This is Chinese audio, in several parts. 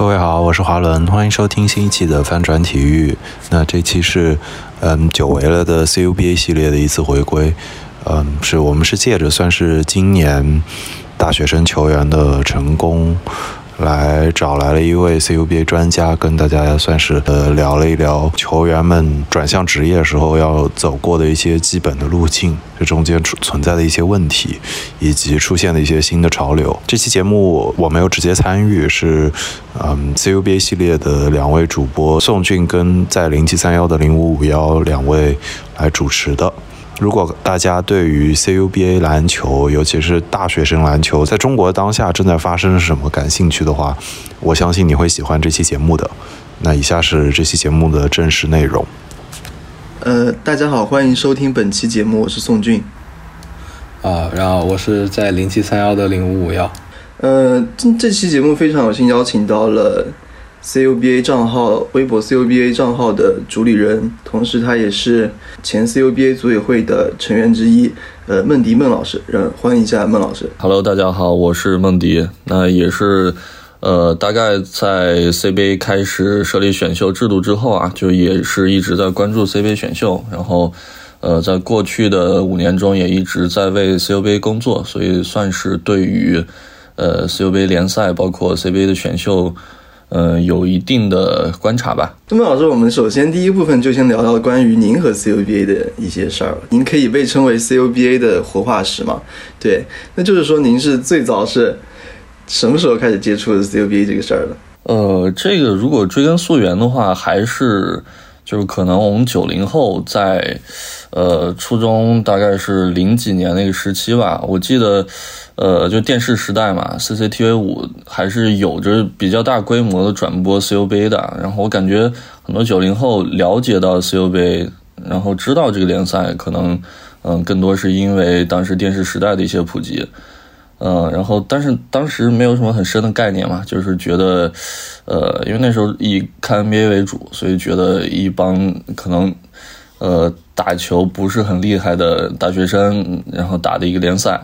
各位好，我是华伦，欢迎收听新一期的翻转体育。那这期是嗯久违了的 CUBA 系列的一次回归，嗯，是我们是借着算是今年大学生球员的成功。来找来了一位 CUBA 专家，跟大家算是呃聊了一聊球员们转向职业时候要走过的一些基本的路径，这中间存在的一些问题，以及出现的一些新的潮流。这期节目我没有直接参与，是嗯 CUBA 系列的两位主播宋俊跟在零七三幺的零五五幺两位来主持的。如果大家对于 CUBA 篮球，尤其是大学生篮球，在中国当下正在发生什么感兴趣的话，我相信你会喜欢这期节目的。那以下是这期节目的正式内容。呃，大家好，欢迎收听本期节目，我是宋俊。啊，然后我是在零七三幺的零五五幺。呃，这这期节目非常有幸邀请到了。CUBA 账号，微博 CUBA 账号的主理人，同时他也是前 CUBA 组委会的成员之一，呃，孟迪孟老师，让欢迎一下孟老师。Hello，大家好，我是孟迪，那也是，呃，大概在 CBA 开始设立选秀制度之后啊，就也是一直在关注 CBA 选秀，然后，呃，在过去的五年中也一直在为 CUBA 工作，所以算是对于，呃，CUBA 联赛包括 CBA 的选秀。呃，有一定的观察吧。杜孟老师，我们首先第一部分就先聊聊关于您和 CUBA 的一些事儿。您可以被称为 CUBA 的活化石吗？对，那就是说您是最早是什么时候开始接触的 CUBA 这个事儿的？呃，这个如果追根溯源的话，还是就是可能我们九零后在呃初中大概是零几年那个时期吧，我记得。呃，就电视时代嘛，CCTV 五还是有着比较大规模的转播 CUBA 的。然后我感觉很多九零后了解到 CUBA，然后知道这个联赛，可能嗯更多是因为当时电视时代的一些普及。嗯，然后但是当时没有什么很深的概念嘛，就是觉得，呃，因为那时候以看 NBA 为主，所以觉得一帮可能呃打球不是很厉害的大学生，然后打的一个联赛。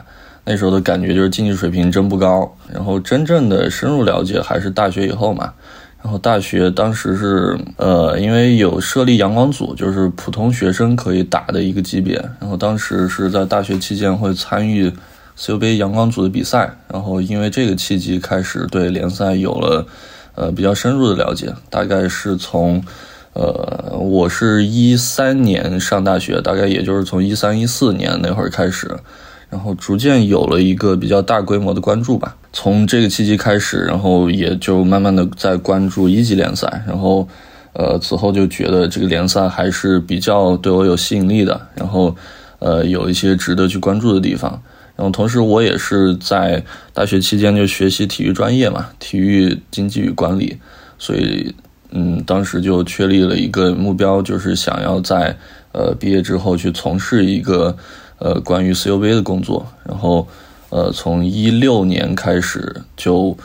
那时候的感觉就是竞技水平真不高，然后真正的深入了解还是大学以后嘛。然后大学当时是呃，因为有设立阳光组，就是普通学生可以打的一个级别。然后当时是在大学期间会参与 CUBA 阳光组的比赛，然后因为这个契机开始对联赛有了呃比较深入的了解。大概是从呃，我是一三年上大学，大概也就是从一三一四年那会儿开始。然后逐渐有了一个比较大规模的关注吧。从这个契机开始，然后也就慢慢的在关注一级联赛。然后，呃，此后就觉得这个联赛还是比较对我有吸引力的。然后，呃，有一些值得去关注的地方。然后，同时我也是在大学期间就学习体育专业嘛，体育经济与管理。所以，嗯，当时就确立了一个目标，就是想要在呃毕业之后去从事一个。呃，关于 CUBA 的工作，然后，呃，从一六年开始就，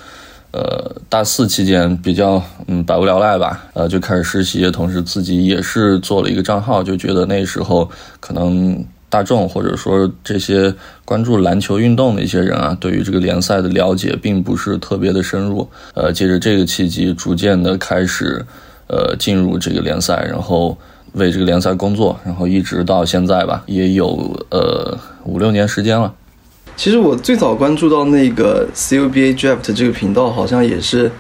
呃，大四期间比较嗯百无聊赖吧，呃，就开始实习，同时自己也是做了一个账号，就觉得那时候可能大众或者说这些关注篮球运动的一些人啊，对于这个联赛的了解并不是特别的深入，呃，借着这个契机，逐渐的开始，呃，进入这个联赛，然后。为这个联赛工作，然后一直到现在吧，也有呃五六年时间了。其实我最早关注到那个 CUBA Draft 这个频道，好像也是，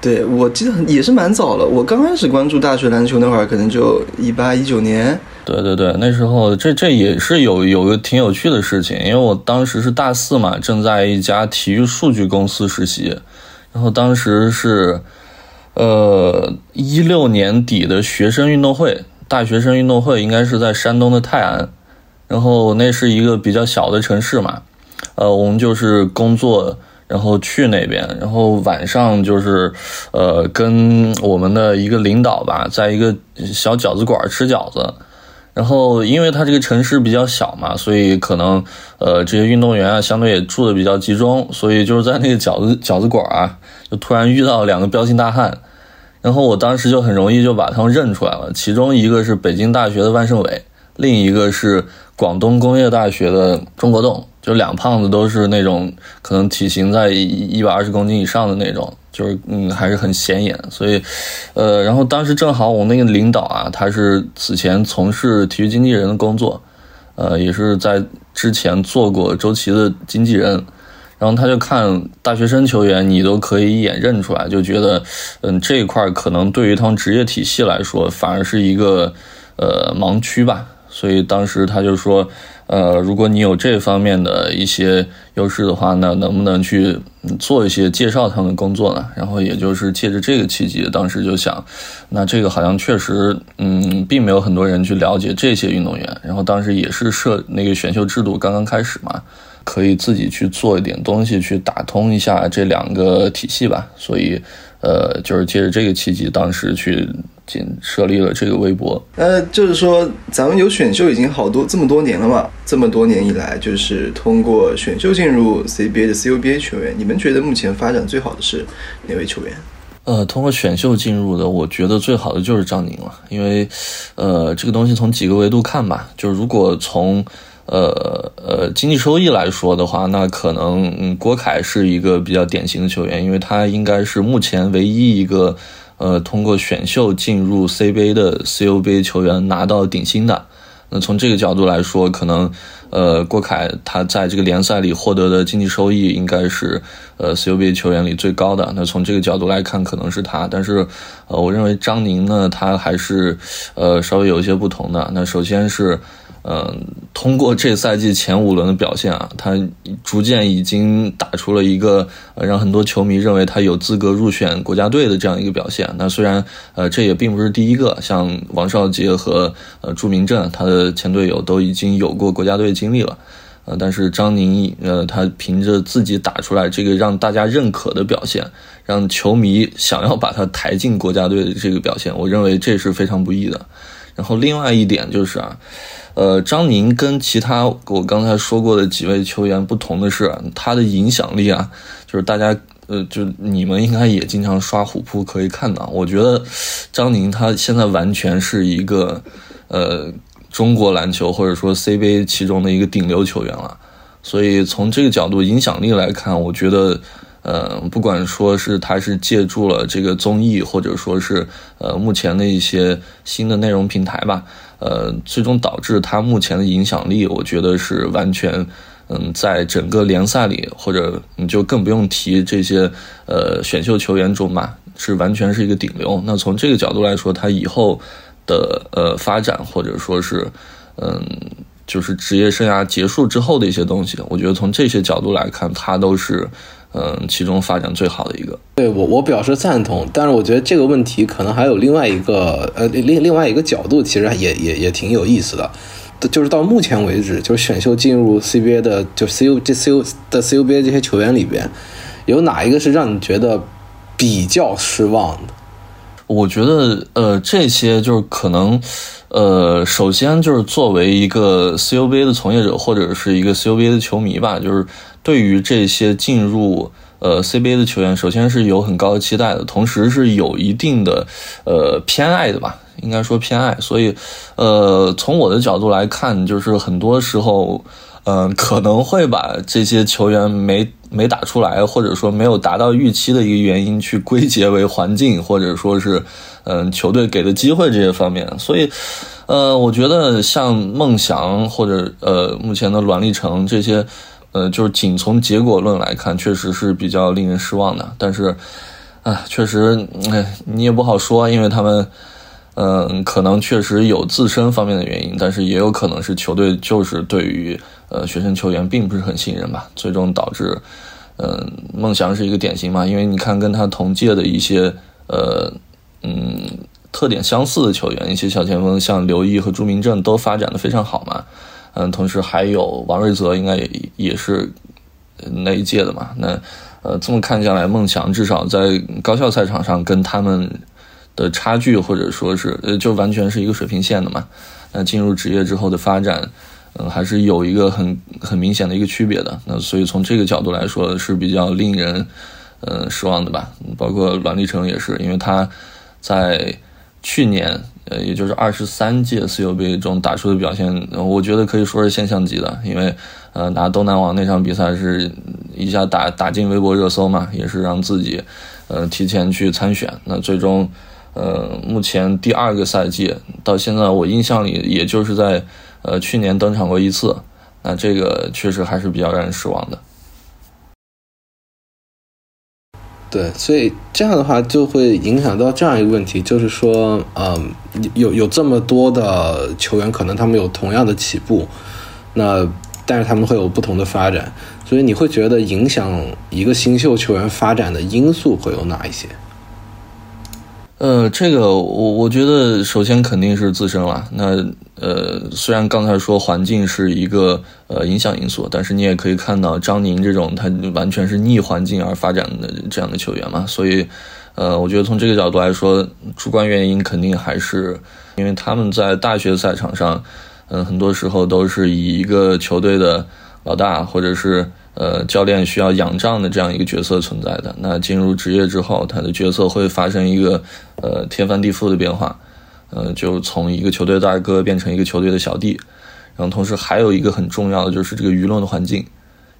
对我记得也是蛮早了。我刚开始关注大学篮球那会儿，可能就一八一九年。对对对，那时候这这也是有有个挺有趣的事情，因为我当时是大四嘛，正在一家体育数据公司实习，然后当时是。呃，一六年底的学生运动会，大学生运动会应该是在山东的泰安，然后那是一个比较小的城市嘛，呃，我们就是工作，然后去那边，然后晚上就是，呃，跟我们的一个领导吧，在一个小饺子馆吃饺子。然后，因为它这个城市比较小嘛，所以可能，呃，这些运动员啊，相对也住的比较集中，所以就是在那个饺子饺子馆啊，就突然遇到两个彪形大汉，然后我当时就很容易就把他们认出来了，其中一个是北京大学的万胜伟，另一个是广东工业大学的钟国栋，就两胖子都是那种可能体型在一百二十公斤以上的那种，就是嗯还是很显眼。所以，呃，然后当时正好我那个领导啊，他是此前从事体育经纪人的工作，呃，也是在之前做过周琦的经纪人。然后他就看大学生球员，你都可以一眼认出来，就觉得，嗯，这一块可能对于他们职业体系来说，反而是一个呃盲区吧。所以当时他就说，呃，如果你有这方面的一些优势的话，那能不能去做一些介绍他们的工作呢？然后也就是借着这个契机，当时就想，那这个好像确实，嗯，并没有很多人去了解这些运动员。然后当时也是设那个选秀制度刚刚开始嘛。可以自己去做一点东西，去打通一下这两个体系吧。所以，呃，就是借着这个契机，当时去仅设立了这个微博。呃，就是说，咱们有选秀已经好多这么多年了嘛？这么多年以来，就是通过选秀进入 CBA 的 CUBA 球员，你们觉得目前发展最好的是哪位球员？呃，通过选秀进入的，我觉得最好的就是张宁了。因为，呃，这个东西从几个维度看吧，就是如果从呃呃，经济收益来说的话，那可能嗯，郭凯是一个比较典型的球员，因为他应该是目前唯一一个呃通过选秀进入 CBA 的 CUBA 球员拿到顶薪的。那从这个角度来说，可能呃郭凯他在这个联赛里获得的经济收益应该是呃 CUBA 球员里最高的。那从这个角度来看，可能是他。但是呃，我认为张宁呢，他还是呃稍微有一些不同的。那首先是。嗯，通过这赛季前五轮的表现啊，他逐渐已经打出了一个呃让很多球迷认为他有资格入选国家队的这样一个表现。那虽然呃这也并不是第一个，像王少杰和呃朱明正他的前队友都已经有过国家队经历了，呃，但是张宁呃他凭着自己打出来这个让大家认可的表现，让球迷想要把他抬进国家队的这个表现，我认为这是非常不易的。然后另外一点就是啊。呃，张宁跟其他我刚才说过的几位球员不同的是，他的影响力啊，就是大家呃，就你们应该也经常刷虎扑可以看到。我觉得张宁他现在完全是一个呃中国篮球或者说 CBA 其中的一个顶流球员了。所以从这个角度影响力来看，我觉得呃，不管说是他是借助了这个综艺，或者说是呃目前的一些新的内容平台吧。呃，最终导致他目前的影响力，我觉得是完全，嗯，在整个联赛里，或者你就更不用提这些呃选秀球员中嘛，是完全是一个顶流。那从这个角度来说，他以后的呃发展，或者说是嗯，就是职业生涯结束之后的一些东西，我觉得从这些角度来看，他都是。嗯，其中发展最好的一个，对我我表示赞同，但是我觉得这个问题可能还有另外一个呃另另外一个角度，其实也也也挺有意思的，就是到目前为止，就是选秀进入 CBA 的，就 CU 这 CU 的 CUBA 这些球员里边，有哪一个是让你觉得比较失望的？我觉得呃这些就是可能呃首先就是作为一个 CUBA 的从业者或者是一个 CUBA 的球迷吧，就是。对于这些进入呃 CBA 的球员，首先是有很高的期待的，同时是有一定的呃偏爱的吧，应该说偏爱。所以，呃，从我的角度来看，就是很多时候，嗯，可能会把这些球员没没打出来，或者说没有达到预期的一个原因，去归结为环境，或者说是嗯球队给的机会这些方面。所以，呃，我觉得像孟祥或者呃目前的栾立成这些。呃，就是仅从结果论来看，确实是比较令人失望的。但是，啊，确实，哎，你也不好说，因为他们，嗯，可能确实有自身方面的原因，但是也有可能是球队就是对于呃学生球员并不是很信任吧，最终导致，嗯，孟祥是一个典型嘛，因为你看跟他同届的一些呃，嗯，特点相似的球员，一些小前锋，像刘毅和朱明正都发展的非常好嘛。嗯，同时还有王瑞泽，应该也也是那一届的嘛。那呃，这么看下来，孟翔至少在高校赛场上跟他们的差距，或者说是呃，就完全是一个水平线的嘛。那进入职业之后的发展，嗯，还是有一个很很明显的一个区别的。那所以从这个角度来说，是比较令人呃失望的吧。包括阮立成也是，因为他在。去年，呃，也就是二十三届 CUBA 中打出的表现，我觉得可以说是现象级的。因为，呃，拿东南网那场比赛是一下打打进微博热搜嘛，也是让自己，呃，提前去参选。那最终，呃，目前第二个赛季到现在，我印象里也就是在，呃，去年登场过一次。那这个确实还是比较让人失望的。对，所以这样的话就会影响到这样一个问题，就是说，嗯，有有这么多的球员，可能他们有同样的起步，那但是他们会有不同的发展，所以你会觉得影响一个新秀球员发展的因素会有哪一些？呃，这个我我觉得首先肯定是自身了。那呃，虽然刚才说环境是一个呃影响因素，但是你也可以看到张宁这种他完全是逆环境而发展的这样的球员嘛。所以，呃，我觉得从这个角度来说，主观原因肯定还是因为他们在大学赛场上，嗯，很多时候都是以一个球队的老大或者是。呃，教练需要仰仗的这样一个角色存在的。那进入职业之后，他的角色会发生一个呃天翻地覆的变化，呃，就从一个球队的大哥变成一个球队的小弟。然后同时还有一个很重要的就是这个舆论的环境，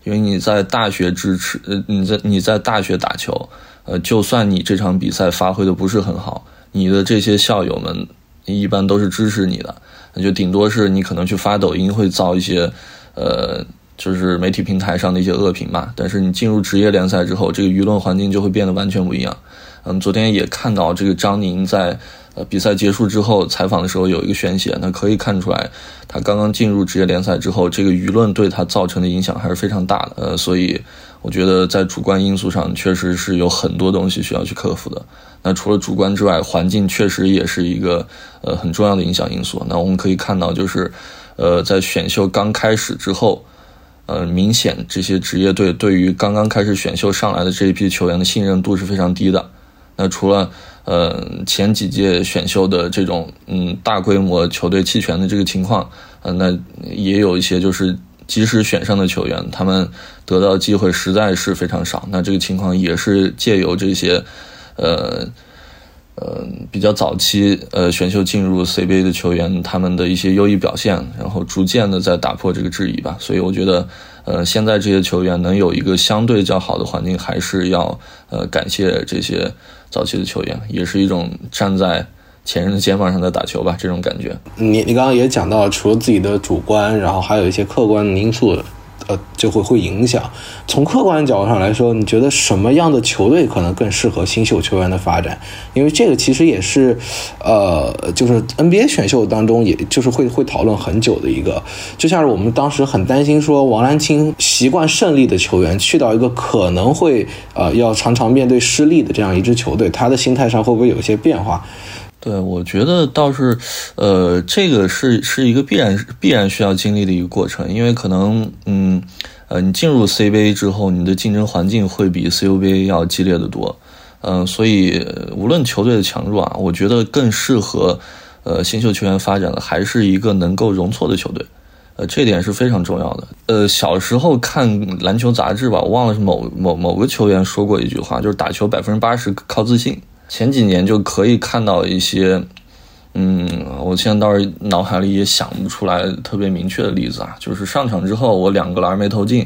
因为你在大学支持，呃，你在你在大学打球，呃，就算你这场比赛发挥的不是很好，你的这些校友们一般都是支持你的，那就顶多是你可能去发抖音会造一些，呃。就是媒体平台上的一些恶评嘛，但是你进入职业联赛之后，这个舆论环境就会变得完全不一样。嗯，昨天也看到这个张宁在呃比赛结束之后采访的时候有一个宣泄，那可以看出来他刚刚进入职业联赛之后，这个舆论对他造成的影响还是非常大的。呃，所以我觉得在主观因素上确实是有很多东西需要去克服的。那除了主观之外，环境确实也是一个呃很重要的影响因素。那我们可以看到，就是呃在选秀刚开始之后。呃，明显这些职业队对于刚刚开始选秀上来的这一批球员的信任度是非常低的。那除了呃前几届选秀的这种嗯大规模球队弃权的这个情况，呃，那也有一些就是即使选上的球员，他们得到机会实在是非常少。那这个情况也是借由这些呃。呃，比较早期呃选秀进入 CBA 的球员，他们的一些优异表现，然后逐渐的在打破这个质疑吧。所以我觉得，呃，现在这些球员能有一个相对较好的环境，还是要呃感谢这些早期的球员，也是一种站在前人的肩膀上在打球吧，这种感觉。你你刚刚也讲到，除了自己的主观，然后还有一些客观的因素。呃，就会会影响。从客观角度上来说，你觉得什么样的球队可能更适合新秀球员的发展？因为这个其实也是，呃，就是 NBA 选秀当中，也就是会会讨论很久的一个。就像是我们当时很担心说，王兰青习惯胜利的球员去到一个可能会呃要常常面对失利的这样一支球队，他的心态上会不会有一些变化？对，我觉得倒是，呃，这个是是一个必然必然需要经历的一个过程，因为可能，嗯，呃，你进入 CBA 之后，你的竞争环境会比 CUBA 要激烈的多，嗯，所以无论球队的强弱啊，我觉得更适合，呃，新秀球员发展的还是一个能够容错的球队，呃，这点是非常重要的。呃，小时候看篮球杂志吧，我忘了是某某某个球员说过一句话，就是打球百分之八十靠自信。前几年就可以看到一些，嗯，我现在倒是脑海里也想不出来特别明确的例子啊。就是上场之后我两个篮没投进，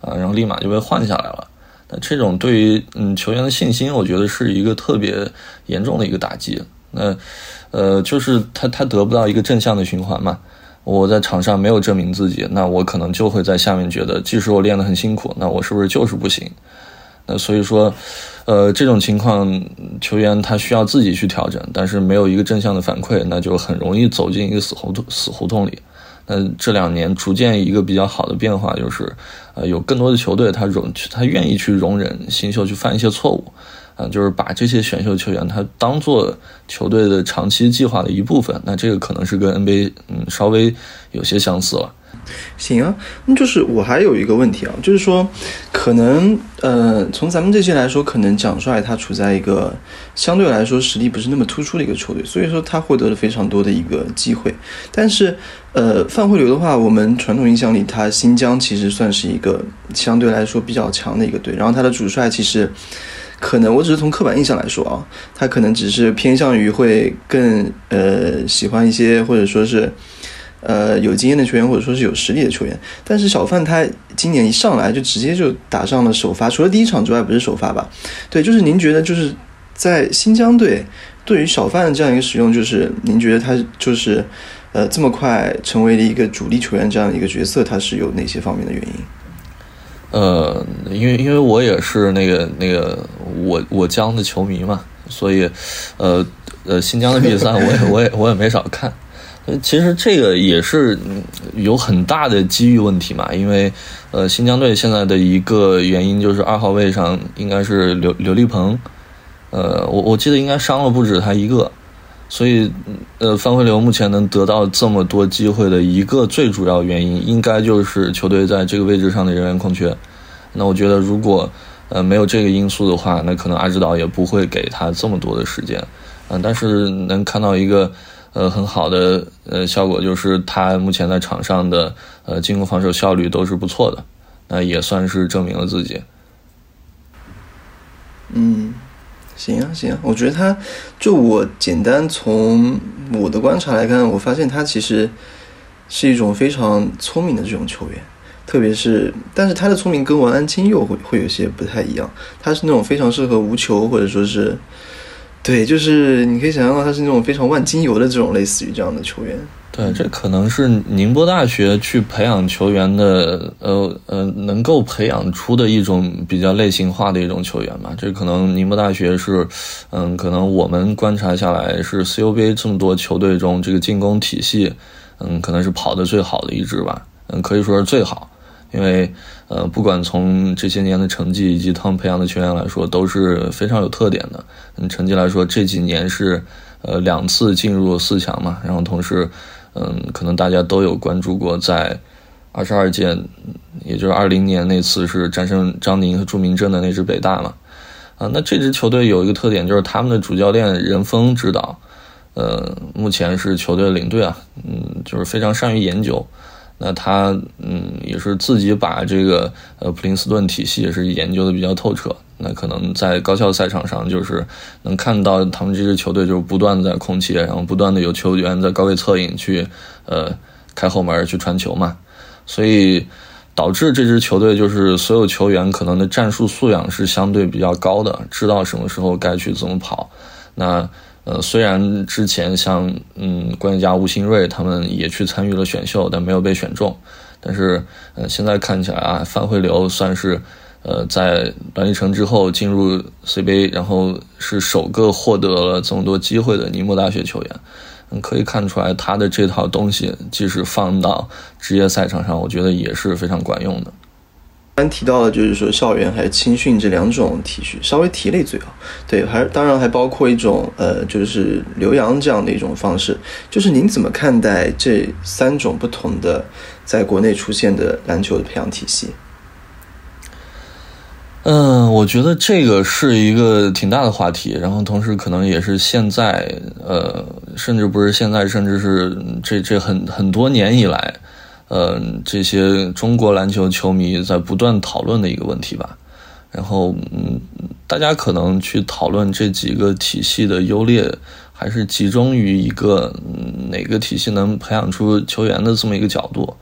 啊，然后立马就被换下来了。那这种对于嗯球员的信心，我觉得是一个特别严重的一个打击。那呃，就是他他得不到一个正向的循环嘛。我在场上没有证明自己，那我可能就会在下面觉得，即使我练得很辛苦，那我是不是就是不行？所以说。呃，这种情况，球员他需要自己去调整，但是没有一个正向的反馈，那就很容易走进一个死胡同死胡同里。那这两年逐渐一个比较好的变化就是，呃，有更多的球队他容他愿意去容忍新秀去犯一些错误，啊，就是把这些选秀球员他当做球队的长期计划的一部分。那这个可能是跟 NBA 嗯稍微有些相似了。行啊，那就是我还有一个问题啊，就是说，可能呃，从咱们这些来说，可能蒋帅他处在一个相对来说实力不是那么突出的一个球队，所以说他获得了非常多的一个机会。但是呃，范慧流的话，我们传统印象里，他新疆其实算是一个相对来说比较强的一个队，然后他的主帅其实可能我只是从刻板印象来说啊，他可能只是偏向于会更呃喜欢一些或者说是呃有经验的球员，或者说是有实力的球员。但是小范他今年一上来就直接就打上了首发，除了第一场之外不是首发吧？对，就是您觉得就是在新疆队对于小范的这样一个使用，就是您觉得他就是呃这么快成为了一个主力球员这样的一个角色，他是有哪些方面的原因？呃，因为因为我也是那个那个我我江的球迷嘛，所以，呃呃，新疆的比赛我也我也我也没少看。其实这个也是有很大的机遇问题嘛，因为呃，新疆队现在的一个原因就是二号位上应该是刘刘立鹏，呃，我我记得应该伤了不止他一个。所以，呃，范慧流目前能得到这么多机会的一个最主要原因，应该就是球队在这个位置上的人员空缺。那我觉得，如果呃没有这个因素的话，那可能阿指导也不会给他这么多的时间。嗯，但是能看到一个呃很好的呃效果，就是他目前在场上的呃进攻防守效率都是不错的，那也算是证明了自己。嗯。行啊，行啊，我觉得他，就我简单从我的观察来看，我发现他其实是一种非常聪明的这种球员，特别是，但是他的聪明跟王安金又会会有些不太一样，他是那种非常适合无球或者说是，对，就是你可以想象到他是那种非常万金油的这种类似于这样的球员。对，这可能是宁波大学去培养球员的，呃呃，能够培养出的一种比较类型化的一种球员吧。这可能宁波大学是，嗯，可能我们观察下来是 CUBA 这么多球队中，这个进攻体系，嗯，可能是跑的最好的一支吧。嗯，可以说是最好，因为，呃，不管从这些年的成绩以及他们培养的球员来说，都是非常有特点的。嗯，成绩来说，这几年是，呃，两次进入四强嘛，然后同时。嗯，可能大家都有关注过，在二十二届，也就是二零年那次是战胜张宁和朱明镇的那支北大嘛。啊，那这支球队有一个特点，就是他们的主教练任峰指导，呃，目前是球队领队啊，嗯，就是非常善于研究。那他嗯也是自己把这个呃普林斯顿体系也是研究的比较透彻。那可能在高校赛场上，就是能看到他们这支球队就是不断的在空切，然后不断的有球员在高位策应去呃开后门去传球嘛，所以导致这支球队就是所有球员可能的战术素养是相对比较高的，知道什么时候该去怎么跑。那呃虽然之前像嗯关键家吴新瑞他们也去参与了选秀，但没有被选中，但是呃现在看起来啊范慧流算是。呃，在栾立城之后进入 CBA，然后是首个获得了这么多机会的宁波大学球员，嗯，可以看出来他的这套东西，即使放到职业赛场上，我觉得也是非常管用的。刚提到了就是说校园还有青训这两种体系，稍微提了一嘴啊，对，还当然还包括一种呃，就是留洋这样的一种方式，就是您怎么看待这三种不同的在国内出现的篮球的培养体系？嗯，我觉得这个是一个挺大的话题，然后同时可能也是现在，呃，甚至不是现在，甚至是这这很很多年以来，呃，这些中国篮球球迷在不断讨论的一个问题吧。然后，嗯，大家可能去讨论这几个体系的优劣，还是集中于一个哪个体系能培养出球员的这么一个角度。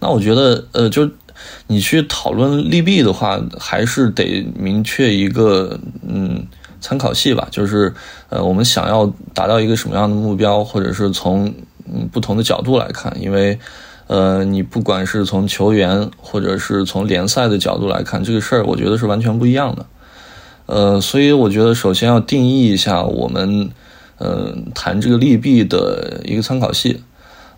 那我觉得，呃，就。你去讨论利弊的话，还是得明确一个嗯参考系吧，就是呃我们想要达到一个什么样的目标，或者是从嗯不同的角度来看，因为呃你不管是从球员或者是从联赛的角度来看，这个事儿我觉得是完全不一样的。呃，所以我觉得首先要定义一下我们呃谈这个利弊的一个参考系。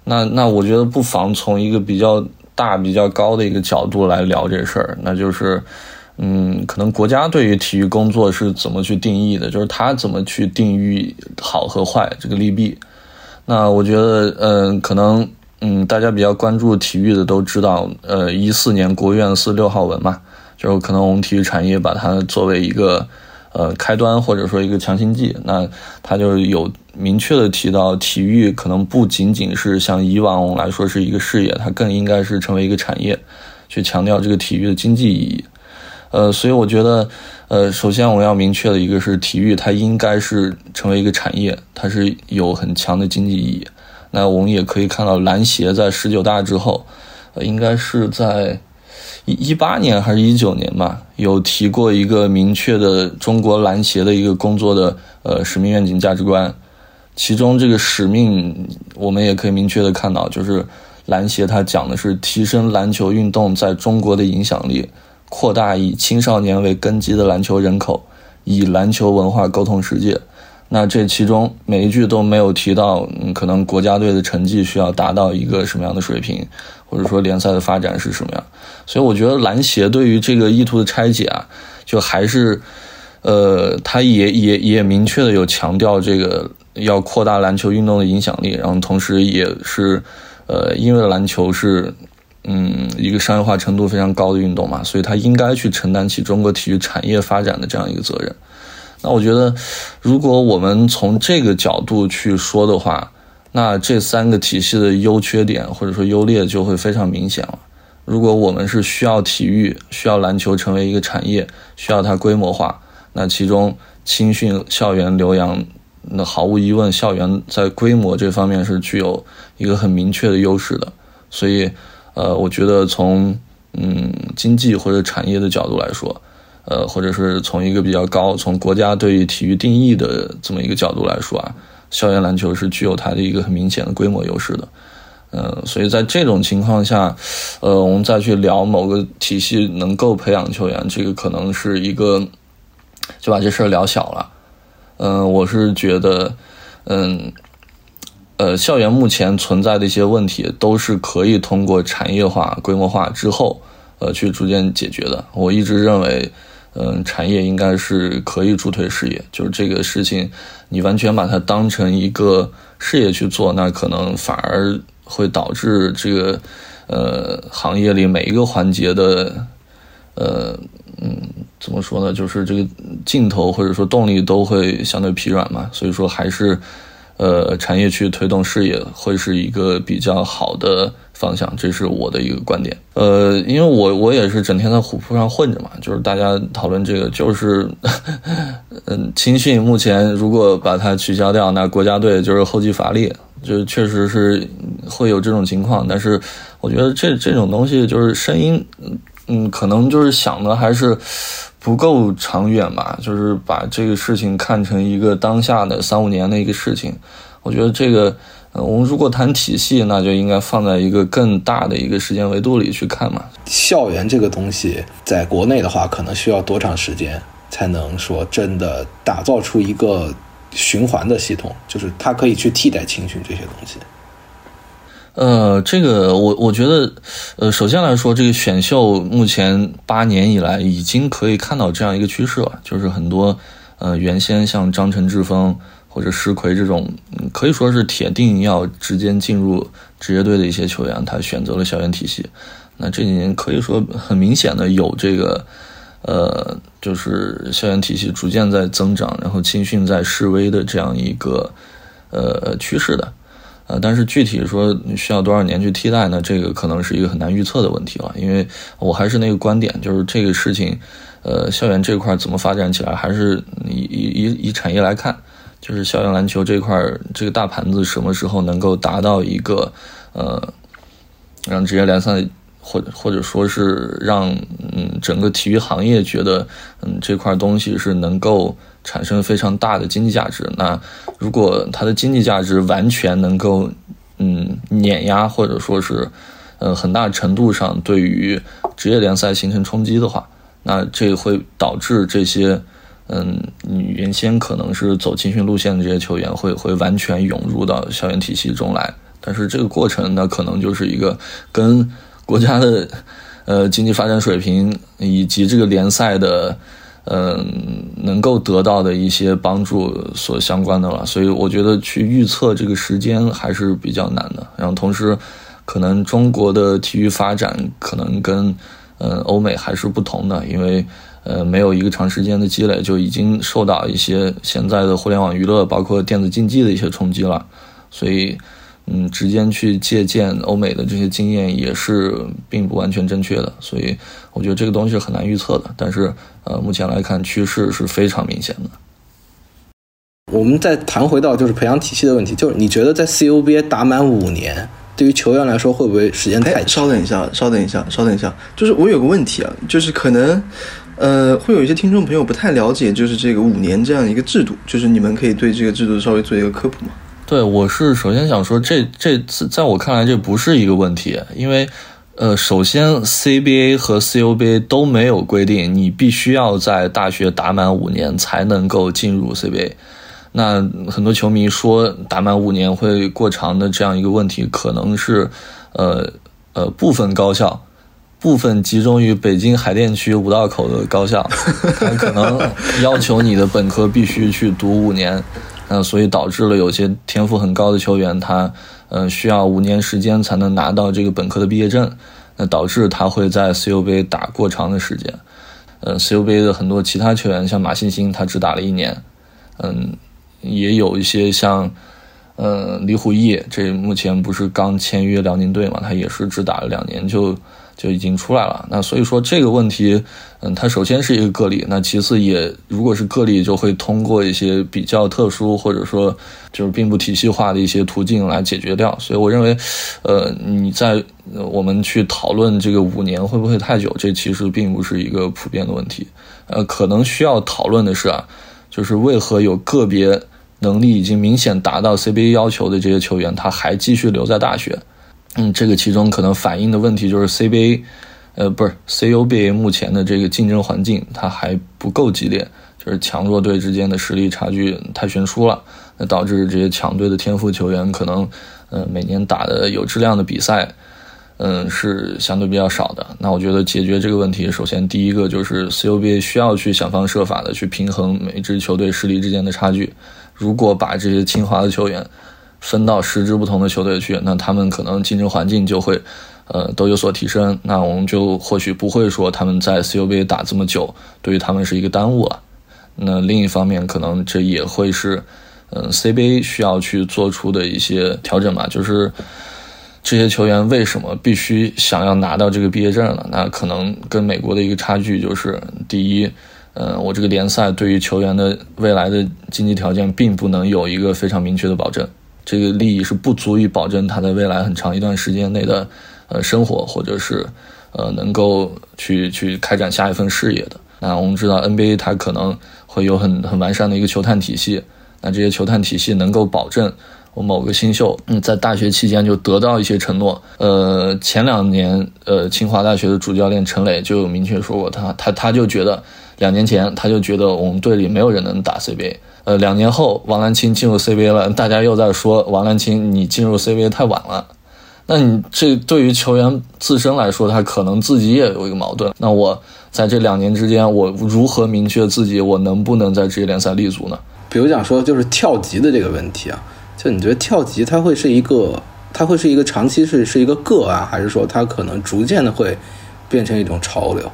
那那我觉得不妨从一个比较。大比较高的一个角度来聊这事儿，那就是，嗯，可能国家对于体育工作是怎么去定义的？就是他怎么去定义好和坏这个利弊？那我觉得，嗯，可能，嗯，大家比较关注体育的都知道，呃，一四年国务院四六号文嘛，就是可能我们体育产业把它作为一个。呃，开端或者说一个强心剂，那它就有明确的提到，体育可能不仅仅是像以往来说是一个事业，它更应该是成为一个产业，去强调这个体育的经济意义。呃，所以我觉得，呃，首先我要明确的一个是，体育它应该是成为一个产业，它是有很强的经济意义。那我们也可以看到，篮协在十九大之后，呃，应该是在一一八年还是一九年吧，有提过一个明确的中国篮协的一个工作的呃使命、愿景、价值观。其中这个使命，我们也可以明确的看到，就是篮协它讲的是提升篮球运动在中国的影响力。扩大以青少年为根基的篮球人口，以篮球文化沟通世界。那这其中每一句都没有提到，嗯，可能国家队的成绩需要达到一个什么样的水平，或者说联赛的发展是什么样。所以我觉得篮协对于这个意图的拆解啊，就还是，呃，他也也也明确的有强调这个要扩大篮球运动的影响力，然后同时也是，呃，因为篮球是。嗯，一个商业化程度非常高的运动嘛，所以它应该去承担起中国体育产业发展的这样一个责任。那我觉得，如果我们从这个角度去说的话，那这三个体系的优缺点或者说优劣就会非常明显了。如果我们是需要体育、需要篮球成为一个产业，需要它规模化，那其中青训校园留洋，那毫无疑问，校园在规模这方面是具有一个很明确的优势的，所以。呃，我觉得从嗯经济或者产业的角度来说，呃，或者是从一个比较高，从国家对于体育定义的这么一个角度来说啊，校园篮球是具有它的一个很明显的规模优势的。嗯，所以在这种情况下，呃，我们再去聊某个体系能够培养球员，这个可能是一个就把这事儿聊小了。嗯，我是觉得，嗯。呃，校园目前存在的一些问题，都是可以通过产业化、规模化之后，呃，去逐渐解决的。我一直认为，嗯，产业应该是可以助推事业，就是这个事情，你完全把它当成一个事业去做，那可能反而会导致这个，呃，行业里每一个环节的，呃，嗯，怎么说呢？就是这个劲头或者说动力都会相对疲软嘛。所以说还是。呃，产业去推动事业会是一个比较好的方向，这是我的一个观点。呃，因为我我也是整天在虎扑上混着嘛，就是大家讨论这个，就是，嗯，青训目前如果把它取消掉，那国家队就是后继乏力，就确实是会有这种情况。但是我觉得这这种东西就是声音，嗯，可能就是想的还是。不够长远吧，就是把这个事情看成一个当下的三五年的一个事情。我觉得这个，呃，我们如果谈体系，那就应该放在一个更大的一个时间维度里去看嘛。校园这个东西，在国内的话，可能需要多长时间才能说真的打造出一个循环的系统，就是它可以去替代青训这些东西。呃，这个我我觉得，呃，首先来说，这个选秀目前八年以来已经可以看到这样一个趋势了，就是很多，呃，原先像张晨、志峰或者石奎这种，可以说是铁定要直接进入职业队的一些球员，他选择了校园体系。那这几年可以说很明显的有这个，呃，就是校园体系逐渐在增长，然后青训在示威的这样一个，呃，趋势的。呃，但是具体说需要多少年去替代呢？这个可能是一个很难预测的问题了。因为我还是那个观点，就是这个事情，呃，校园这块怎么发展起来，还是以以以产业来看，就是校园篮球这块这个大盘子什么时候能够达到一个呃，让职业联赛或者或者说是让嗯整个体育行业觉得嗯这块东西是能够。产生非常大的经济价值。那如果它的经济价值完全能够，嗯，碾压或者说是，呃，很大程度上对于职业联赛形成冲击的话，那这会导致这些，嗯，你原先可能是走青训路线的这些球员会会完全涌入到校园体系中来。但是这个过程呢，可能就是一个跟国家的，呃，经济发展水平以及这个联赛的。嗯，能够得到的一些帮助所相关的了，所以我觉得去预测这个时间还是比较难的。然后同时，可能中国的体育发展可能跟嗯欧美还是不同的，因为呃没有一个长时间的积累，就已经受到一些现在的互联网娱乐包括电子竞技的一些冲击了。所以，嗯，直接去借鉴欧美的这些经验也是并不完全正确的，所以我觉得这个东西是很难预测的。但是，呃，目前来看趋势是非常明显的。我们再谈回到就是培养体系的问题，就是你觉得在 CUBA 打满五年，对于球员来说会不会时间太长？稍等一下，稍等一下，稍等一下，就是我有个问题啊，就是可能，呃，会有一些听众朋友不太了解，就是这个五年这样一个制度，就是你们可以对这个制度稍微做一个科普吗？对，我是首先想说，这这在我看来这不是一个问题，因为，呃，首先 CBA 和 CUBA 都没有规定你必须要在大学打满五年才能够进入 CBA。那很多球迷说打满五年会过长的这样一个问题，可能是，呃呃部分高校，部分集中于北京海淀区五道口的高校，可能要求你的本科必须去读五年。那所以导致了有些天赋很高的球员，他呃需要五年时间才能拿到这个本科的毕业证，那导致他会在 CUBA 打过长的时间。呃，CUBA 的很多其他球员，像马欣欣，他只打了一年。嗯，也有一些像呃李虎毅，这目前不是刚签约辽宁队嘛，他也是只打了两年就。就已经出来了，那所以说这个问题，嗯，它首先是一个个例，那其次也如果是个例，就会通过一些比较特殊或者说就是并不体系化的一些途径来解决掉。所以我认为，呃，你在我们去讨论这个五年会不会太久，这其实并不是一个普遍的问题。呃，可能需要讨论的是啊，就是为何有个别能力已经明显达到 CBA 要求的这些球员，他还继续留在大学。嗯，这个其中可能反映的问题就是 CBA，呃，不是 CUBA 目前的这个竞争环境它还不够激烈，就是强弱队之间的实力差距太悬殊了，那导致这些强队的天赋球员可能，呃，每年打的有质量的比赛，嗯，是相对比较少的。那我觉得解决这个问题，首先第一个就是 CUBA 需要去想方设法的去平衡每支球队实力之间的差距。如果把这些清华的球员，分到十支不同的球队去，那他们可能竞争环境就会，呃，都有所提升。那我们就或许不会说他们在 CUBA 打这么久，对于他们是一个耽误了。那另一方面，可能这也会是，嗯，CBA 需要去做出的一些调整吧。就是这些球员为什么必须想要拿到这个毕业证呢？那可能跟美国的一个差距就是，第一，嗯，我这个联赛对于球员的未来的经济条件并不能有一个非常明确的保证。这个利益是不足以保证他在未来很长一段时间内的，呃，生活或者是，呃，能够去去开展下一份事业的。那我们知道 NBA 它可能会有很很完善的一个球探体系，那这些球探体系能够保证我某个新秀嗯在大学期间就得到一些承诺。呃，前两年呃清华大学的主教练陈磊就有明确说过，他他他就觉得两年前他就觉得我们队里没有人能打 CBA。呃，两年后王兰青进入 CBA 了，大家又在说王兰青你进入 CBA 太晚了。那你这对于球员自身来说，他可能自己也有一个矛盾。那我在这两年之间，我如何明确自己我能不能在职业联赛立足呢？比如讲说，就是跳级的这个问题啊，就你觉得跳级它会是一个，它会是一个长期是是一个个案，还是说它可能逐渐的会变成一种潮流？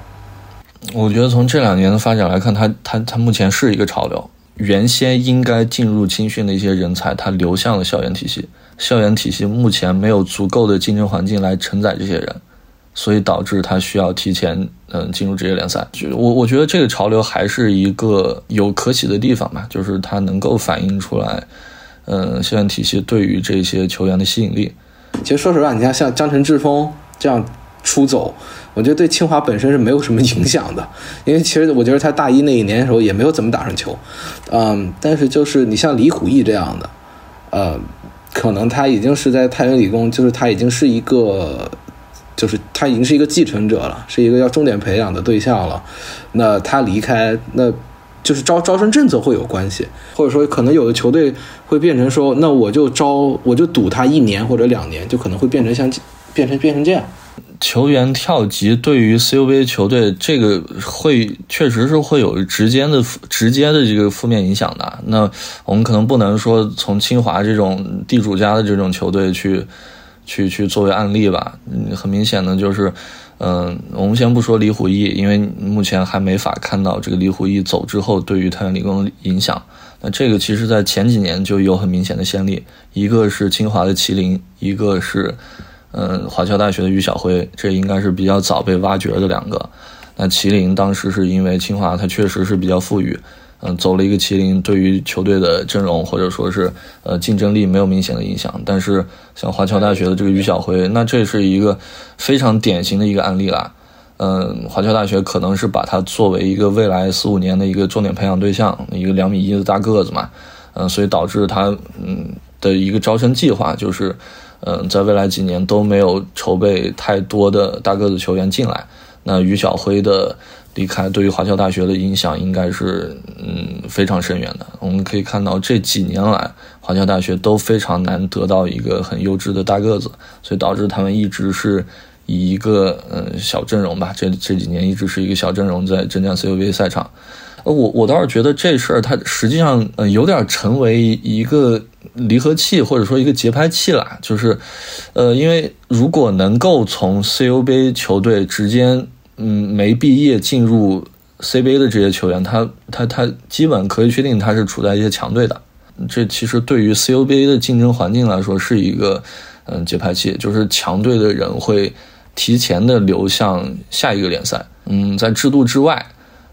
我觉得从这两年的发展来看，它它它目前是一个潮流。原先应该进入青训的一些人才，他流向了校园体系。校园体系目前没有足够的竞争环境来承载这些人，所以导致他需要提前嗯进入职业联赛。就我我觉得这个潮流还是一个有可喜的地方吧，就是它能够反映出来，嗯，校园体系对于这些球员的吸引力。其实说实话，你看像张晨志峰这样出走。我觉得对清华本身是没有什么影响的，因为其实我觉得他大一那一年的时候也没有怎么打上球，嗯，但是就是你像李虎毅这样的，呃，可能他已经是在太原理工，就是他已经是一个，就是他已经是一个继承者了，是一个要重点培养的对象了。那他离开，那就是招招生政策会有关系，或者说可能有的球队会变成说，那我就招，我就赌他一年或者两年，就可能会变成像变成变成这样。球员跳级对于 CUBA 球队这个会确实是会有直接的直接的这个负面影响的。那我们可能不能说从清华这种地主家的这种球队去去去作为案例吧。嗯，很明显的就是，嗯，我们先不说李虎毅，因为目前还没法看到这个李虎毅走之后对于太原理工的影响。那这个其实在前几年就有很明显的先例，一个是清华的麒麟，一个是嗯华侨大学的于晓辉，这应该是比较早被挖掘的两个。那麒麟当时是因为清华它确实是比较富裕。嗯，走了一个麒麟，对于球队的阵容或者说是呃竞争力没有明显的影响。但是像华侨大学的这个于晓辉，那这是一个非常典型的一个案例啦。嗯，华侨大学可能是把他作为一个未来四五年的一个重点培养对象，一个两米一的大个子嘛。嗯，所以导致他嗯的一个招生计划就是，嗯，在未来几年都没有筹备太多的大个子球员进来。那于晓辉的。离开对于华侨大学的影响应该是嗯非常深远的。我们可以看到这几年来，华侨大学都非常难得到一个很优质的大个子，所以导致他们一直是以一个嗯小阵容吧，这这几年一直是一个小阵容在镇江 CUBA 赛场。呃，我我倒是觉得这事儿它实际上呃有点成为一个离合器或者说一个节拍器啦，就是呃因为如果能够从 CUBA 球队直接。嗯，没毕业进入 CBA 的这些球员，他他他基本可以确定他是处在一些强队的。这其实对于 CUBA 的竞争环境来说是一个嗯节拍器，就是强队的人会提前的流向下一个联赛。嗯，在制度之外，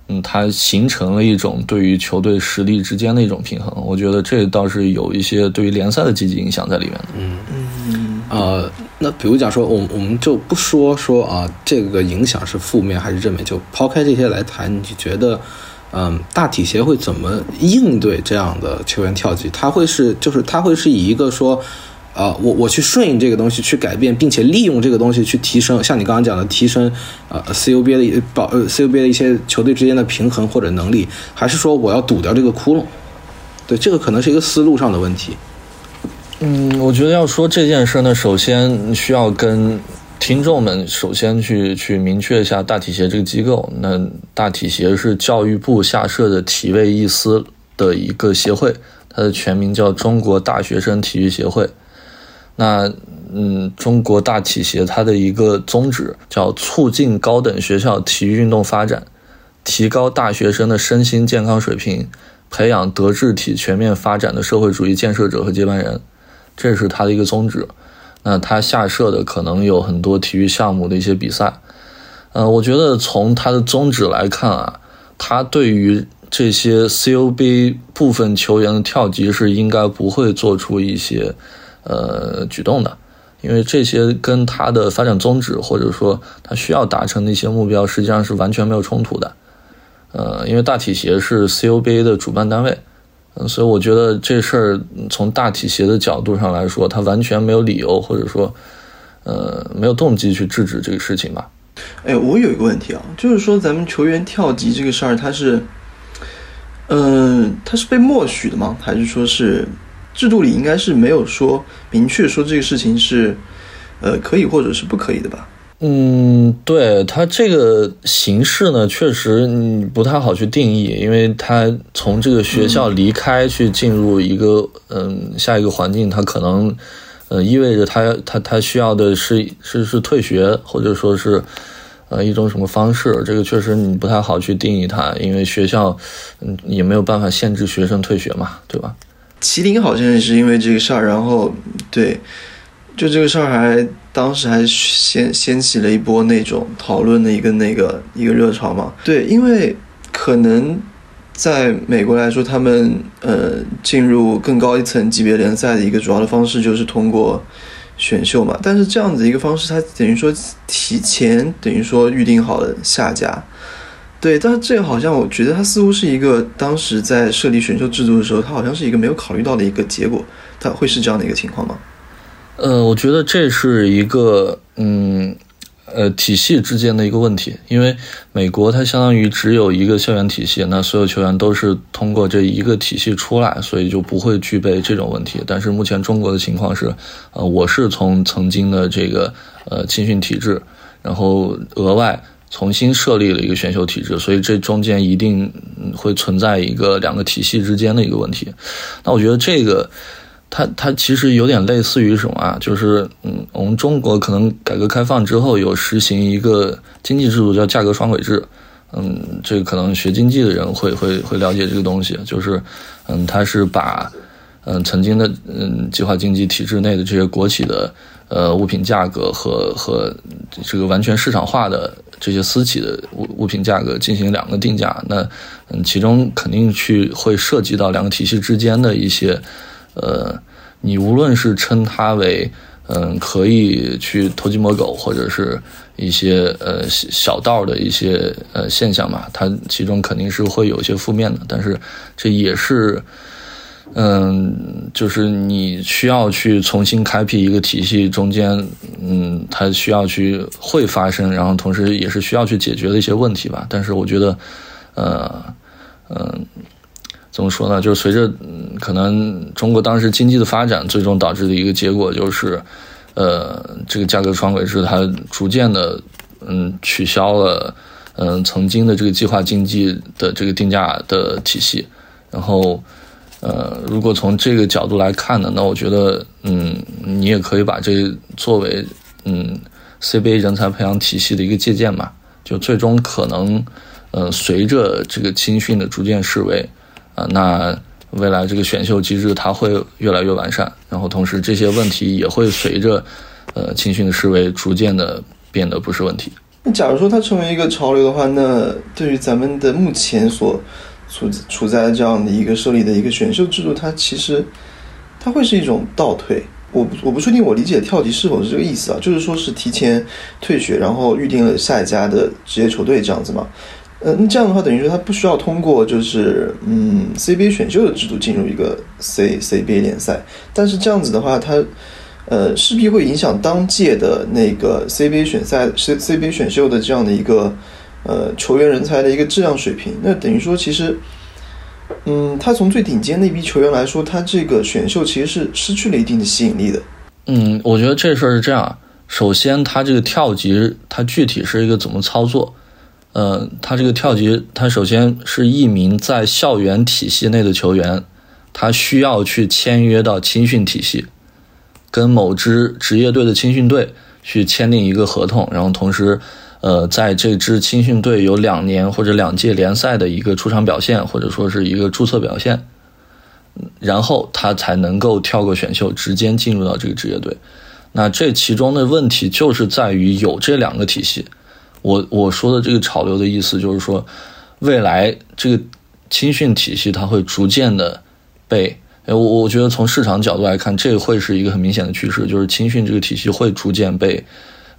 嗯，它形成了一种对于球队实力之间的一种平衡。我觉得这倒是有一些对于联赛的积极影响在里面的。嗯嗯呃。那比如讲说，我我们就不说说啊，这个影响是负面还是正面，就抛开这些来谈，你觉得，嗯，大体协会怎么应对这样的球员跳级？他会是就是他会是以一个说，啊，我我去顺应这个东西去改变，并且利用这个东西去提升，像你刚刚讲的提升，呃，CUBA 的保呃 CUBA 的一些球队之间的平衡或者能力，还是说我要堵掉这个窟窿？对，这个可能是一个思路上的问题。嗯，我觉得要说这件事呢，首先需要跟听众们首先去去明确一下大体协这个机构。那大体协是教育部下设的体卫一司的一个协会，它的全名叫中国大学生体育协会。那嗯，中国大体协它的一个宗旨叫促进高等学校体育运动发展，提高大学生的身心健康水平，培养德智体全面发展的社会主义建设者和接班人。这是他的一个宗旨，那他下设的可能有很多体育项目的一些比赛，呃，我觉得从他的宗旨来看啊，他对于这些 COB 部分球员的跳级是应该不会做出一些呃举动的，因为这些跟他的发展宗旨或者说他需要达成的一些目标实际上是完全没有冲突的，呃，因为大体协是 COBA 的主办单位。嗯所以我觉得这事儿从大体协的角度上来说，他完全没有理由或者说，呃，没有动机去制止这个事情吧。哎，我有一个问题啊，就是说咱们球员跳级这个事儿，他是，嗯，他是被默许的吗？还是说是制度里应该是没有说明确说这个事情是，呃，可以或者是不可以的吧？嗯，对他这个形式呢，确实你不太好去定义，因为他从这个学校离开去进入一个嗯下一个环境，他可能呃意味着他他他需要的是是是退学，或者说是呃一种什么方式，这个确实你不太好去定义它，因为学校嗯也没有办法限制学生退学嘛，对吧？麒麟好像也是因为这个事儿，然后对。就这个事儿，还当时还掀掀起了一波那种讨论的一个那个一个热潮嘛。对，因为可能在美国来说，他们呃进入更高一层级别联赛的一个主要的方式就是通过选秀嘛。但是这样子一个方式，它等于说提前等于说预定好了下家。对，但是这个好像我觉得它似乎是一个当时在设立选秀制度的时候，它好像是一个没有考虑到的一个结果。它会是这样的一个情况吗？呃，我觉得这是一个嗯，呃，体系之间的一个问题，因为美国它相当于只有一个校园体系，那所有球员都是通过这一个体系出来，所以就不会具备这种问题。但是目前中国的情况是，呃，我是从曾经的这个呃青训体制，然后额外重新设立了一个选秀体制，所以这中间一定会存在一个两个体系之间的一个问题。那我觉得这个。它它其实有点类似于什么啊？就是嗯，我们中国可能改革开放之后有实行一个经济制度叫价格双轨制。嗯，这个可能学经济的人会会会了解这个东西，就是嗯，它是把嗯曾经的嗯计划经济体制内的这些国企的呃物品价格和和这个完全市场化的这些私企的物物品价格进行两个定价。那嗯，其中肯定去会涉及到两个体系之间的一些呃，你无论是称它为嗯可以去偷鸡摸狗，或者是。一些呃小道的一些呃现象嘛，它其中肯定是会有一些负面的，但是这也是，嗯，就是你需要去重新开辟一个体系，中间嗯，它需要去会发生，然后同时也是需要去解决的一些问题吧。但是我觉得，呃，嗯，怎么说呢？就是随着可能中国当时经济的发展，最终导致的一个结果就是。呃，这个价格双轨制它逐渐的，嗯，取消了，嗯，曾经的这个计划经济的这个定价的体系。然后，呃，如果从这个角度来看呢，那我觉得，嗯，你也可以把这作为，嗯，CBA 人才培养体系的一个借鉴嘛。就最终可能，呃，随着这个青训的逐渐式微，啊，那。未来这个选秀机制它会越来越完善，然后同时这些问题也会随着，呃青训的思维逐渐的变得不是问题。那假如说它成为一个潮流的话，那对于咱们的目前所处处在这样的一个设立的一个选秀制度，它其实它会是一种倒退。我我不确定我理解跳级是否是这个意思啊？就是说是提前退学，然后预定了下一家的职业球队这样子嘛？呃，那这样的话，等于说他不需要通过就是嗯 CBA 选秀的制度进入一个 C CBA 联赛，但是这样子的话，它呃势必会影响当届的那个 CBA 选赛 C CBA 选秀的这样的一个呃球员人才的一个质量水平。那等于说，其实嗯，他从最顶尖的一批球员来说，他这个选秀其实是失去了一定的吸引力的。嗯，我觉得这事儿是这样，首先他这个跳级，它具体是一个怎么操作？呃，他这个跳级，他首先是一名在校园体系内的球员，他需要去签约到青训体系，跟某支职业队的青训队去签订一个合同，然后同时，呃，在这支青训队有两年或者两届联赛的一个出场表现，或者说是一个注册表现，然后他才能够跳过选秀，直接进入到这个职业队。那这其中的问题就是在于有这两个体系。我我说的这个潮流的意思就是说，未来这个青训体系它会逐渐的被，我我觉得从市场角度来看，这会是一个很明显的趋势，就是青训这个体系会逐渐被，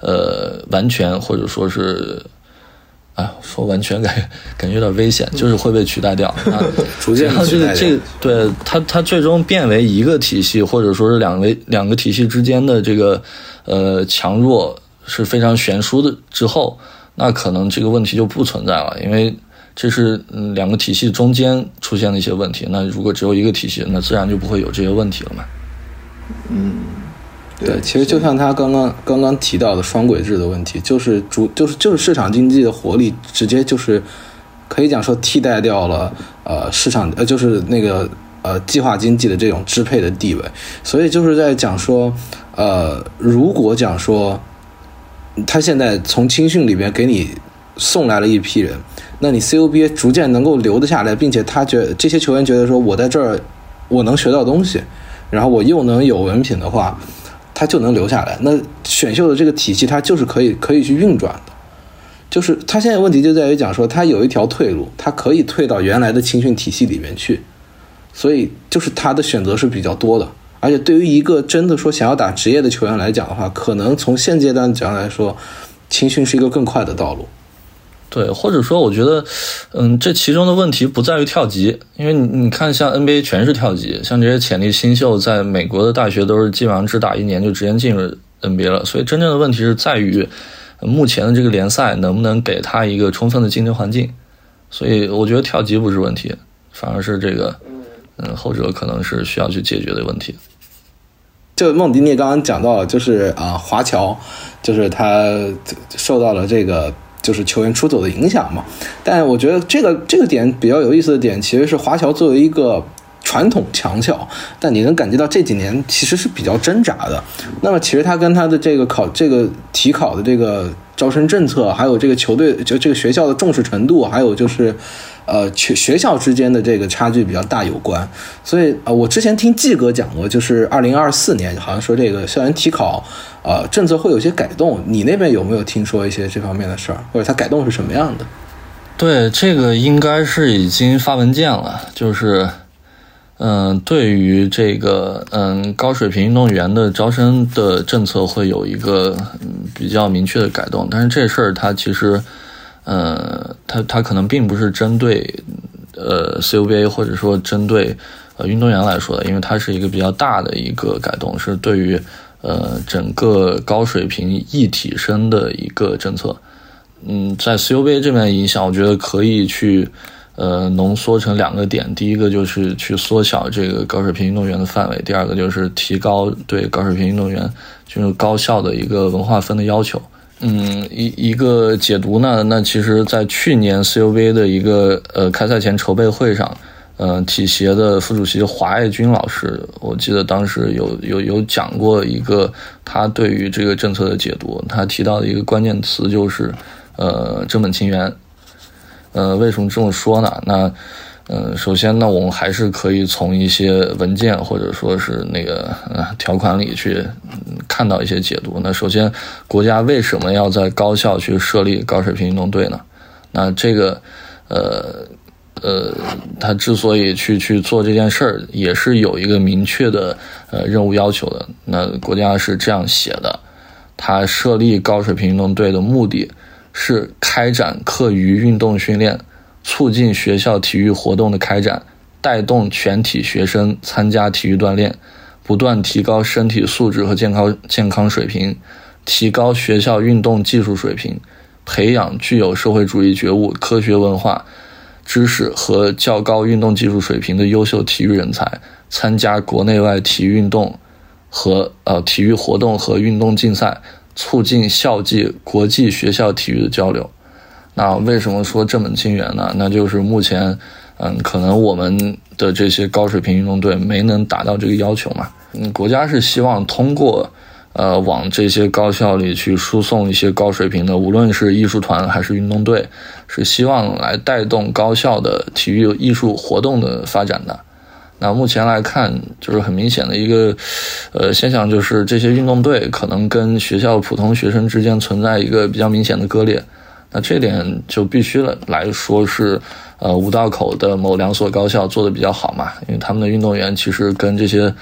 呃，完全或者说是，啊，说完全感 感觉有点危险，就是会被取代掉，逐渐这个这个对它它最终变为一个体系，或者说是两个两个体系之间的这个呃强弱。是非常悬殊的，之后那可能这个问题就不存在了，因为这是嗯两个体系中间出现的一些问题。那如果只有一个体系，那自然就不会有这些问题了嘛。嗯，对，其实就像他刚刚刚刚提到的双轨制的问题，就是主就是就是市场经济的活力直接就是可以讲说替代掉了呃市场呃就是那个呃计划经济的这种支配的地位，所以就是在讲说呃如果讲说。他现在从青训里边给你送来了一批人，那你 CUBA 逐渐能够留得下来，并且他觉得这些球员觉得说我在这儿我能学到东西，然后我又能有文凭的话，他就能留下来。那选秀的这个体系，他就是可以可以去运转的。就是他现在问题就在于讲说，他有一条退路，他可以退到原来的青训体系里面去，所以就是他的选择是比较多的。而且对于一个真的说想要打职业的球员来讲的话，可能从现阶段讲来说，青训是一个更快的道路。对，或者说我觉得，嗯，这其中的问题不在于跳级，因为你你看，像 NBA 全是跳级，像这些潜力新秀在美国的大学都是基本上只打一年就直接进入 NBA 了，所以真正的问题是在于目前的这个联赛能不能给他一个充分的竞争环境。所以我觉得跳级不是问题，反而是这个。嗯，后者可能是需要去解决的问题。就孟迪你刚刚讲到了，就是啊，华侨，就是他受到了这个就是球员出走的影响嘛。但我觉得这个这个点比较有意思的点，其实是华侨作为一个传统强校，但你能感觉到这几年其实是比较挣扎的。那么其实他跟他的这个考这个体考的这个招生政策，还有这个球队就这个学校的重视程度，还有就是呃学学校之间的这个差距比较大有关。所以呃，我之前听季哥讲过，就是二零二四年好像说这个校园体考呃政策会有些改动，你那边有没有听说一些这方面的事儿，或者它改动是什么样的？对，这个应该是已经发文件了，就是，嗯，对于这个嗯高水平运动员的招生的政策会有一个嗯比较明确的改动，但是这事儿它其实，呃，它它可能并不是针对呃 CUBA 或者说针对呃运动员来说的，因为它是一个比较大的一个改动，是对于呃整个高水平一体生的一个政策。嗯，在 CUBA 这边的影响，我觉得可以去，呃，浓缩成两个点。第一个就是去缩小这个高水平运动员的范围，第二个就是提高对高水平运动员进入高校的一个文化分的要求。嗯，一一个解读呢，那其实，在去年 CUBA 的一个呃开赛前筹备会上，呃，体协的副主席华爱军老师，我记得当时有有有讲过一个他对于这个政策的解读，他提到的一个关键词就是。呃，正本清源。呃，为什么这么说呢？那，呃，首先呢，我们还是可以从一些文件或者说是那个呃条款里去嗯看到一些解读。那首先，国家为什么要在高校去设立高水平运动队呢？那这个，呃呃，他之所以去去做这件事儿，也是有一个明确的呃任务要求的。那国家是这样写的：他设立高水平运动队的目的。是开展课余运动训练，促进学校体育活动的开展，带动全体学生参加体育锻炼，不断提高身体素质和健康健康水平，提高学校运动技术水平，培养具有社会主义觉悟、科学文化知识和较高运动技术水平的优秀体育人才，参加国内外体育运动和呃体育活动和运动竞赛。促进校际、国际学校体育的交流。那为什么说正本清源呢？那就是目前，嗯，可能我们的这些高水平运动队没能达到这个要求嘛。嗯，国家是希望通过，呃，往这些高校里去输送一些高水平的，无论是艺术团还是运动队，是希望来带动高校的体育艺术活动的发展的。那目前来看，就是很明显的一个，呃，现象，就是这些运动队可能跟学校普通学生之间存在一个比较明显的割裂。那这点就必须了来说是，呃，五道口的某两所高校做的比较好嘛，因为他们的运动员其实跟这些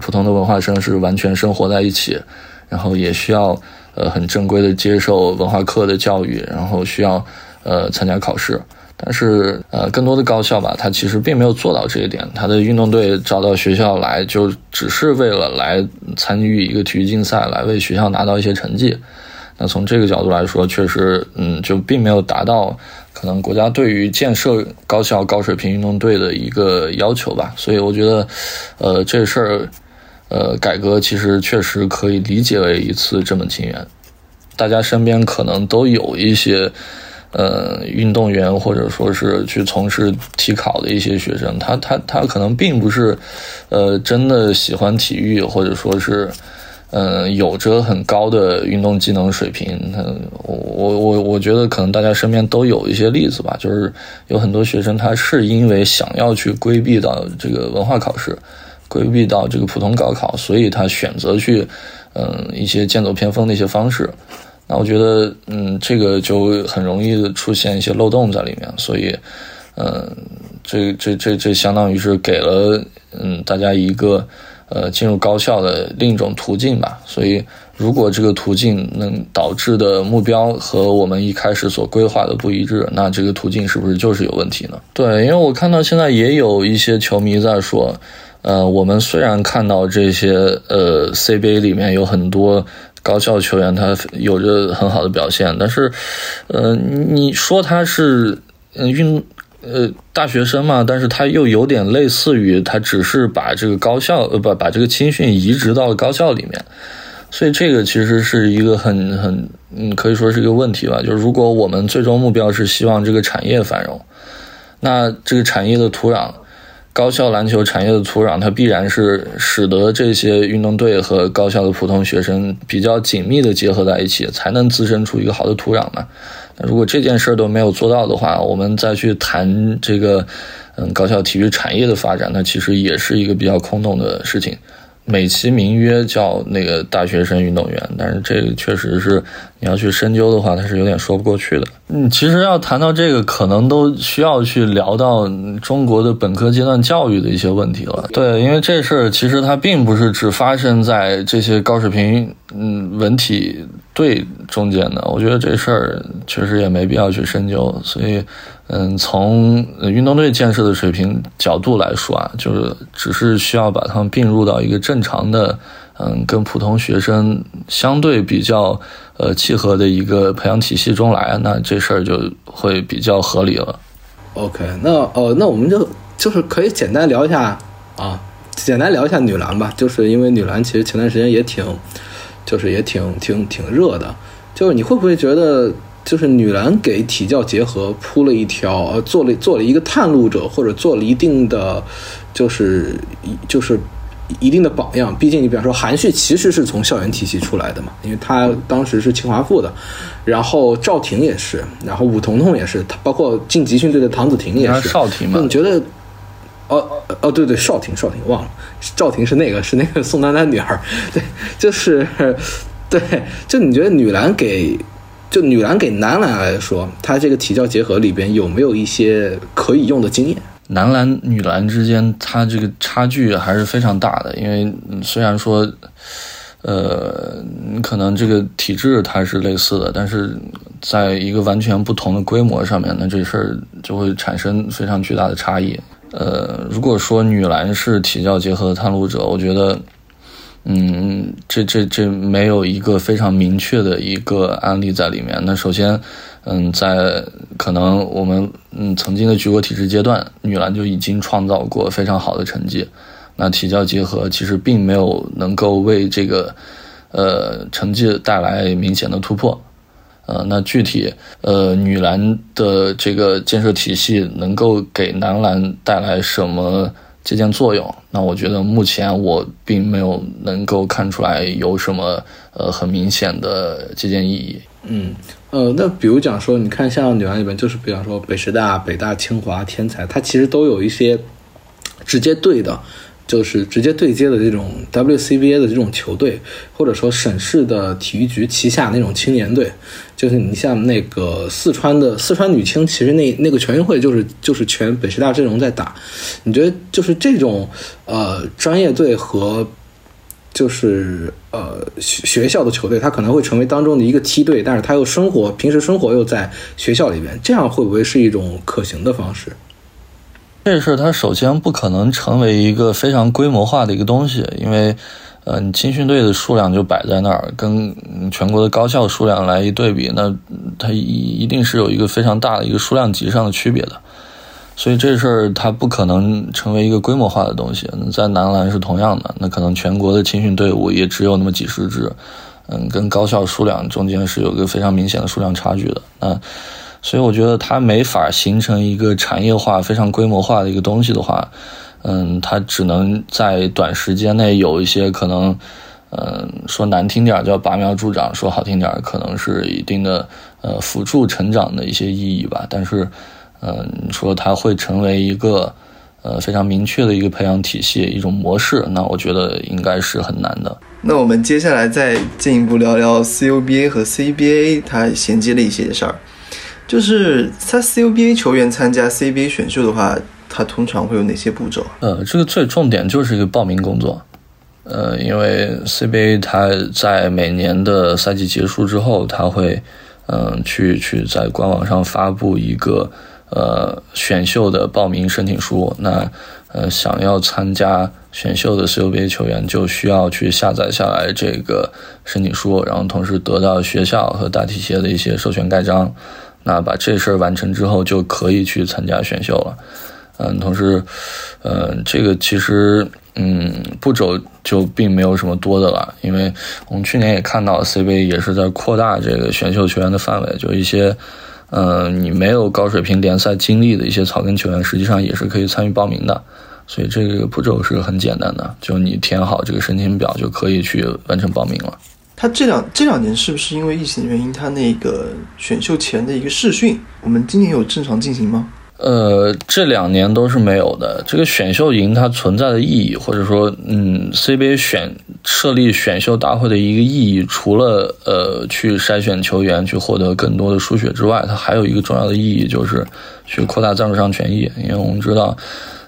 普通的文化生是完全生活在一起，然后也需要呃很正规的接受文化课的教育，然后需要呃参加考试。但是，呃，更多的高校吧，它其实并没有做到这一点。他的运动队招到学校来，就只是为了来参与一个体育竞赛，来为学校拿到一些成绩。那从这个角度来说，确实，嗯，就并没有达到可能国家对于建设高校高水平运动队的一个要求吧。所以，我觉得，呃，这事儿，呃，改革其实确实可以理解为一次正本清源。大家身边可能都有一些。呃，运动员或者说是去从事体考的一些学生，他他他可能并不是，呃，真的喜欢体育，或者说是，嗯，有着很高的运动技能水平。他我我我觉得可能大家身边都有一些例子吧，就是有很多学生他是因为想要去规避到这个文化考试，规避到这个普通高考，所以他选择去，嗯，一些剑走偏锋的一些方式。那我觉得，嗯，这个就很容易出现一些漏洞在里面，所以，嗯，这这这这相当于是给了嗯大家一个呃进入高校的另一种途径吧。所以，如果这个途径能导致的目标和我们一开始所规划的不一致，那这个途径是不是就是有问题呢？对，因为我看到现在也有一些球迷在说，呃，我们虽然看到这些呃 CBA 里面有很多。高校球员他有着很好的表现，但是，呃，你说他是运呃大学生嘛？但是他又有点类似于他只是把这个高校呃不把这个青训移植到了高校里面，所以这个其实是一个很很嗯可以说是一个问题吧。就是如果我们最终目标是希望这个产业繁荣，那这个产业的土壤高校篮球产业的土壤，它必然是使得这些运动队和高校的普通学生比较紧密的结合在一起，才能滋生出一个好的土壤嘛。如果这件事儿都没有做到的话，我们再去谈这个，嗯，高校体育产业的发展，那其实也是一个比较空洞的事情。美其名曰叫那个大学生运动员，但是这个确实是你要去深究的话，它是有点说不过去的。嗯，其实要谈到这个，可能都需要去聊到中国的本科阶段教育的一些问题了。对，因为这事儿其实它并不是只发生在这些高水平嗯文体队中间的。我觉得这事儿确实也没必要去深究，所以。嗯，从运动队建设的水平角度来说啊，就是只是需要把他们并入到一个正常的，嗯，跟普通学生相对比较呃契合的一个培养体系中来，那这事儿就会比较合理了。OK，那呃，那我们就就是可以简单聊一下啊，简单聊一下女篮吧，就是因为女篮其实前段时间也挺，就是也挺挺挺热的，就是你会不会觉得？就是女篮给体教结合铺了一条，呃，做了做了一个探路者，或者做了一定的，就是一就是一定的榜样。毕竟你比方说韩旭其实是从校园体系出来的嘛，因为他当时是清华附的，然后赵婷也是，然后武彤彤也是，他包括进集训队的唐子婷也是。少婷嘛？你觉得？哦哦对对，少婷少婷忘了，赵婷是那个是那个宋丹丹女儿，对，就是对，就你觉得女篮给？就女篮给男篮来说，他这个体教结合里边有没有一些可以用的经验？男篮、女篮之间，它这个差距还是非常大的。因为虽然说，呃，可能这个体制它是类似的，但是在一个完全不同的规模上面，那这事儿就会产生非常巨大的差异。呃，如果说女篮是体教结合的探路者，我觉得。嗯，这这这没有一个非常明确的一个案例在里面。那首先，嗯，在可能我们嗯曾经的举国体制阶段，女篮就已经创造过非常好的成绩。那体教结合其实并没有能够为这个呃成绩带来明显的突破。呃，那具体呃女篮的这个建设体系能够给男篮带来什么？借鉴作用，那我觉得目前我并没有能够看出来有什么呃很明显的借鉴意义。嗯，呃，那比如讲说，你看像女篮里边，就是比方说北师大、北大、清华、天才，它其实都有一些直接对的。就是直接对接的这种 WCBA 的这种球队，或者说省市的体育局旗下那种青年队，就是你像那个四川的四川女青，其实那那个全运会就是就是全北师大阵容在打。你觉得就是这种呃专业队和就是呃学学校的球队，他可能会成为当中的一个梯队，但是他又生活平时生活又在学校里边，这样会不会是一种可行的方式？这事儿它首先不可能成为一个非常规模化的一个东西，因为，呃，你青训队的数量就摆在那儿，跟全国的高校数量来一对比，那它一一定是有一个非常大的一个数量级上的区别的，所以这事儿它不可能成为一个规模化的东西。在男篮是同样的，那可能全国的青训队伍也只有那么几十支，嗯，跟高校数量中间是有一个非常明显的数量差距的，那。所以我觉得它没法形成一个产业化、非常规模化的一个东西的话，嗯，它只能在短时间内有一些可能，嗯，说难听点叫拔苗助长，说好听点可能是一定的呃辅助成长的一些意义吧。但是，嗯，说它会成为一个呃非常明确的一个培养体系、一种模式，那我觉得应该是很难的。那我们接下来再进一步聊聊 CUBA 和 CBA 它衔接的一些事儿。就是他 CUBA 球员参加 CBA 选秀的话，他通常会有哪些步骤？呃，这个最重点就是一个报名工作。呃，因为 CBA 他在每年的赛季结束之后，他会嗯去去在官网上发布一个呃选秀的报名申请书。那呃想要参加选秀的 CUBA 球员就需要去下载下来这个申请书，然后同时得到学校和大体协的一些授权盖章。那把这事儿完成之后，就可以去参加选秀了。嗯，同时，嗯，这个其实，嗯，步骤就并没有什么多的了，因为我们去年也看到 CBA 也是在扩大这个选秀球员的范围，就一些，嗯，你没有高水平联赛经历的一些草根球员，实际上也是可以参与报名的。所以这个步骤是很简单的，就你填好这个申请表就可以去完成报名了。他这两这两年是不是因为疫情原因，他那个选秀前的一个试训，我们今年有正常进行吗？呃，这两年都是没有的。这个选秀营它存在的意义，或者说，嗯，CBA 选设立选秀大会的一个意义，除了呃去筛选球员，去获得更多的输血之外，它还有一个重要的意义，就是去扩大赞助商权益。因为我们知道，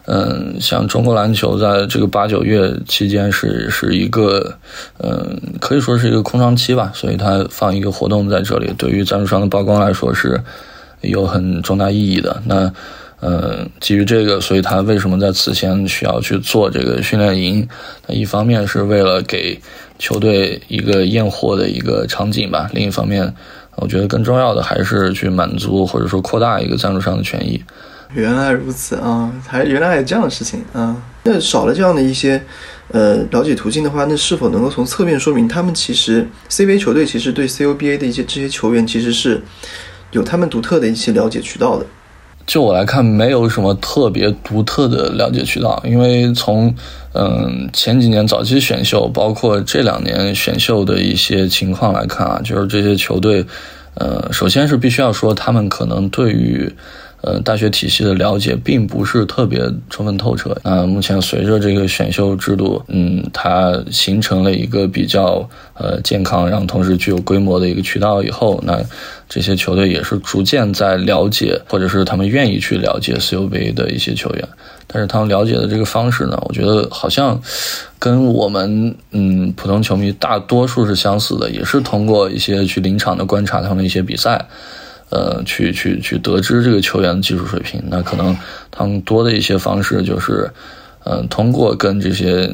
嗯，像中国篮球在这个八九月期间是是一个，嗯，可以说是一个空窗期吧，所以它放一个活动在这里，对于赞助商的曝光来说是。有很重大意义的。那，呃，基于这个，所以他为什么在此前需要去做这个训练营？那一方面是为了给球队一个验货的一个场景吧。另一方面，我觉得更重要的还是去满足或者说扩大一个赞助商的权益。原来如此啊，还原来还有这样的事情啊。那少了这样的一些呃了解途径的话，那是否能够从侧面说明他们其实 CBA 球队其实对 CUBA 的一些这些球员其实是？有他们独特的一些了解渠道的，就我来看，没有什么特别独特的了解渠道，因为从嗯前几年早期选秀，包括这两年选秀的一些情况来看啊，就是这些球队，呃，首先是必须要说，他们可能对于。呃，大学体系的了解并不是特别充分透彻。那目前随着这个选秀制度，嗯，它形成了一个比较呃健康，然后同时具有规模的一个渠道以后，那这些球队也是逐渐在了解，或者是他们愿意去了解 CUBA 的一些球员。但是他们了解的这个方式呢，我觉得好像跟我们嗯普通球迷大多数是相似的，也是通过一些去临场的观察他们一些比赛。呃，去去去得知这个球员的技术水平，那可能他们多的一些方式就是，嗯，通过跟这些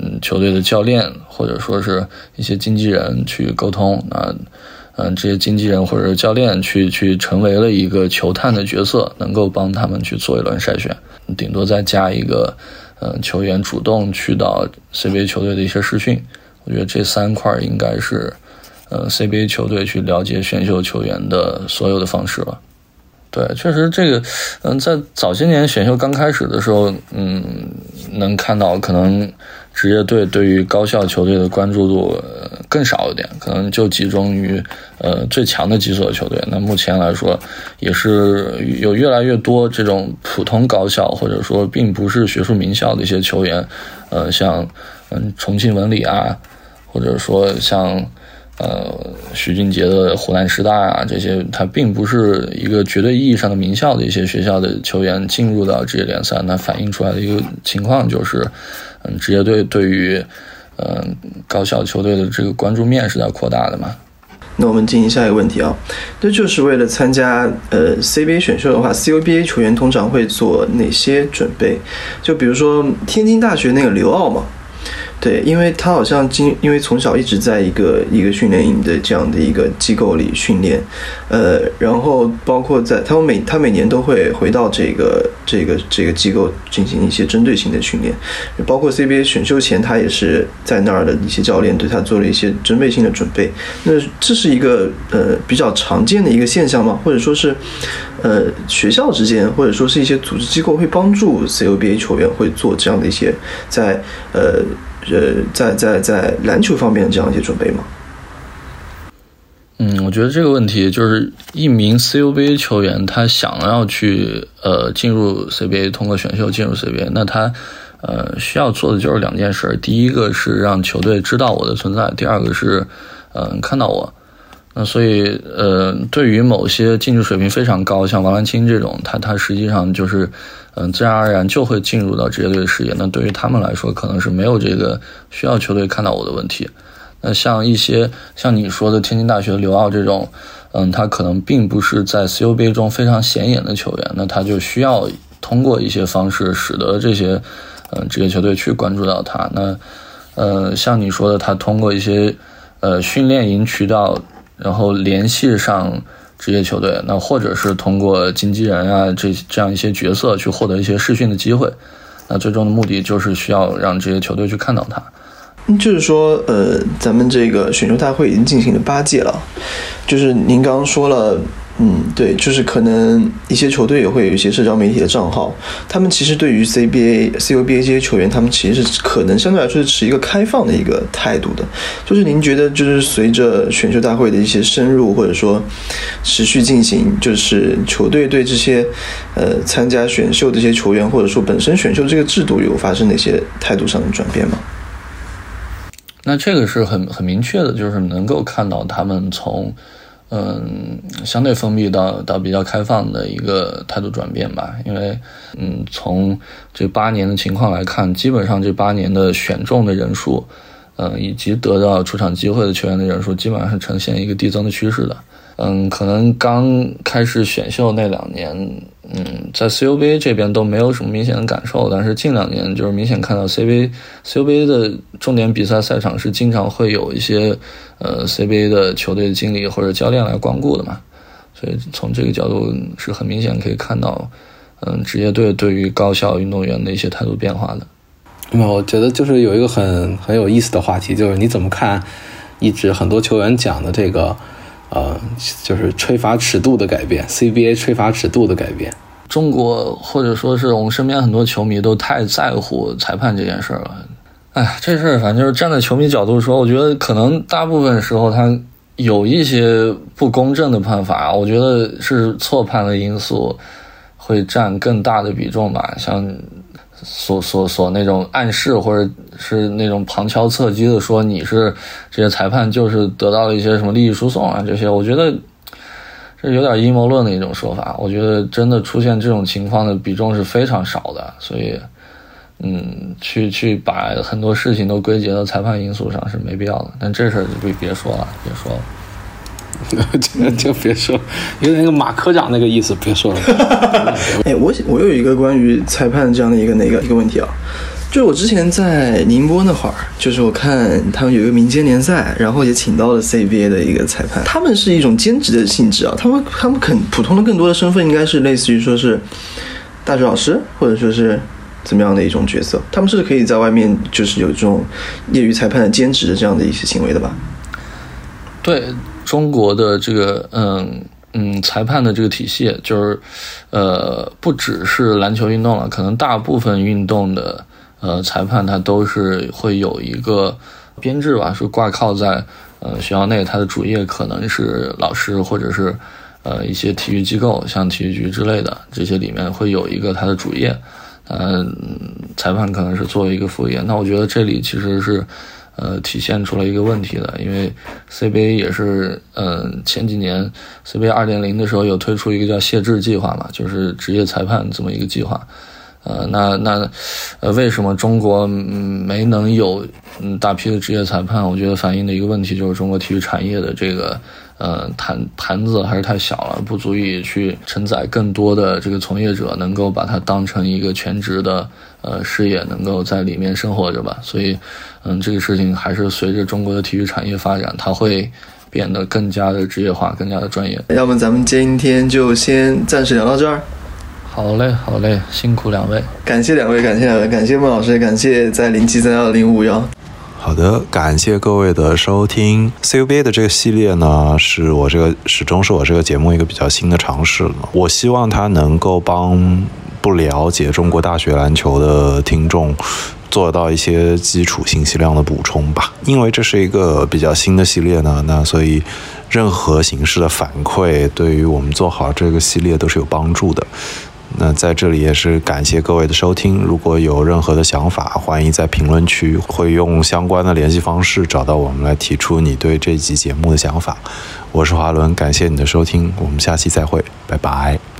嗯球队的教练或者说是一些经纪人去沟通，那嗯这些经纪人或者教练去去成为了一个球探的角色，能够帮他们去做一轮筛选，顶多再加一个嗯球员主动去到 CBA 球队的一些试训，我觉得这三块应该是。呃，CBA 球队去了解选秀球员的所有的方式了。对，确实这个，嗯，在早些年选秀刚开始的时候，嗯，能看到可能职业队对于高校球队的关注度更少一点，可能就集中于呃最强的几所球队。那目前来说，也是有越来越多这种普通高校或者说并不是学术名校的一些球员，呃，像嗯重庆文理啊，或者说像。呃，徐俊杰的湖南师大啊，这些他并不是一个绝对意义上的名校的一些学校的球员进入到职业联赛，那反映出来的一个情况就是，嗯，职业队对于嗯高校球队的这个关注面是在扩大的嘛？那我们进行下一个问题啊，这就是为了参加呃 CBA 选秀的话，CUBA 球员通常会做哪些准备？就比如说天津大学那个刘傲嘛。对，因为他好像经，因为从小一直在一个一个训练营的这样的一个机构里训练，呃，然后包括在他们每他每年都会回到这个这个这个机构进行一些针对性的训练，包括 CBA 选秀前他也是在那儿的一些教练对他做了一些针对性的准备。那这是一个呃比较常见的一个现象吗？或者说是呃学校之间或者说是一些组织机构会帮助 CUBA 球员会做这样的一些在呃。呃，在在在篮球方面这样一些准备吗？嗯，我觉得这个问题就是一名 CUBA 球员，他想要去呃进入 CBA，通过选秀进入 CBA，那他呃需要做的就是两件事：第一个是让球队知道我的存在，第二个是嗯看到我。那所以呃，对于某些竞技水平非常高，像王兰青这种，他他实际上就是。嗯，自然而然就会进入到职业队的视野。那对于他们来说，可能是没有这个需要球队看到我的问题。那像一些像你说的天津大学刘傲这种，嗯，他可能并不是在 CUBA 中非常显眼的球员，那他就需要通过一些方式，使得这些嗯职业球队去关注到他。那呃，像你说的，他通过一些呃训练营渠道，然后联系上。职业球队，那或者是通过经纪人啊，这这样一些角色去获得一些试训的机会，那最终的目的就是需要让这些球队去看到他。就是说，呃，咱们这个选秀大会已经进行了八届了，就是您刚刚说了，嗯，对，就是可能一些球队也会有一些社交媒体的账号，他们其实对于 CBA、CUBA 这些球员，他们其实是可能相对来说是持一个开放的一个态度的。就是您觉得，就是随着选秀大会的一些深入或者说持续进行，就是球队对这些呃参加选秀的这些球员，或者说本身选秀这个制度有发生哪些态度上的转变吗？那这个是很很明确的，就是能够看到他们从。嗯，相对封闭到到比较开放的一个态度转变吧，因为，嗯，从这八年的情况来看，基本上这八年的选中的人数，嗯，以及得到出场机会的球员的人数，基本上是呈现一个递增的趋势的。嗯，可能刚开始选秀那两年，嗯，在 CUBA 这边都没有什么明显的感受，但是近两年就是明显看到 CBA CUBA 的重点比赛赛场是经常会有一些呃 CBA 的球队的经理或者教练来光顾的嘛，所以从这个角度是很明显可以看到，嗯，职业队对于高校运动员的一些态度变化的。那我觉得就是有一个很很有意思的话题，就是你怎么看一直很多球员讲的这个。呃，就是吹罚尺度的改变，CBA 吹罚尺度的改变。中国或者说是我们身边很多球迷都太在乎裁判这件事了。哎，这事儿反正就是站在球迷角度说，我觉得可能大部分时候他有一些不公正的判罚，我觉得是错判的因素会占更大的比重吧，像。所所所那种暗示，或者是那种旁敲侧击的说你是这些裁判就是得到了一些什么利益输送啊，这些我觉得这有点阴谋论的一种说法。我觉得真的出现这种情况的比重是非常少的，所以嗯，去去把很多事情都归结到裁判因素上是没必要的。但这事儿就别别说了，别说了。就 就别说，有点那个马科长那个意思，别说了。哎，我我有一个关于裁判这样的一个那个一个问题啊，就是我之前在宁波那会儿，就是我看他们有一个民间联赛，然后也请到了 CBA 的一个裁判，他们是一种兼职的性质啊，他们他们肯普通的更多的身份应该是类似于说是大学老师，或者说是怎么样的一种角色，他们是可以在外面就是有这种业余裁判的兼职的这样的一些行为的吧？对。中国的这个嗯嗯裁判的这个体系，就是呃不只是篮球运动了，可能大部分运动的呃裁判他都是会有一个编制吧，是挂靠在呃学校内，他的主业可能是老师或者是呃一些体育机构，像体育局之类的这些里面会有一个他的主业，嗯裁判可能是作为一个副业，那我觉得这里其实是。呃，体现出了一个问题的，因为 CBA 也是，嗯，前几年 CBA 二点零的时候有推出一个叫谢智计划嘛，就是职业裁判这么一个计划。呃，那那，呃，为什么中国没能有嗯大批的职业裁判？我觉得反映的一个问题就是中国体育产业的这个。呃，盘盘子还是太小了，不足以去承载更多的这个从业者，能够把它当成一个全职的呃事业，能够在里面生活着吧。所以，嗯，这个事情还是随着中国的体育产业发展，它会变得更加的职业化，更加的专业。要不咱们今天就先暂时聊到这儿。好嘞，好嘞，辛苦两位，感谢两位，感谢两位，感谢孟老师，感谢在零七三幺零五幺。好的，感谢各位的收听。CUBA 的这个系列呢，是我这个始终是我这个节目一个比较新的尝试了。我希望它能够帮不了解中国大学篮球的听众做到一些基础信息量的补充吧。因为这是一个比较新的系列呢，那所以任何形式的反馈对于我们做好这个系列都是有帮助的。那在这里也是感谢各位的收听。如果有任何的想法，欢迎在评论区会用相关的联系方式找到我们，来提出你对这集节目的想法。我是华伦，感谢你的收听，我们下期再会，拜拜。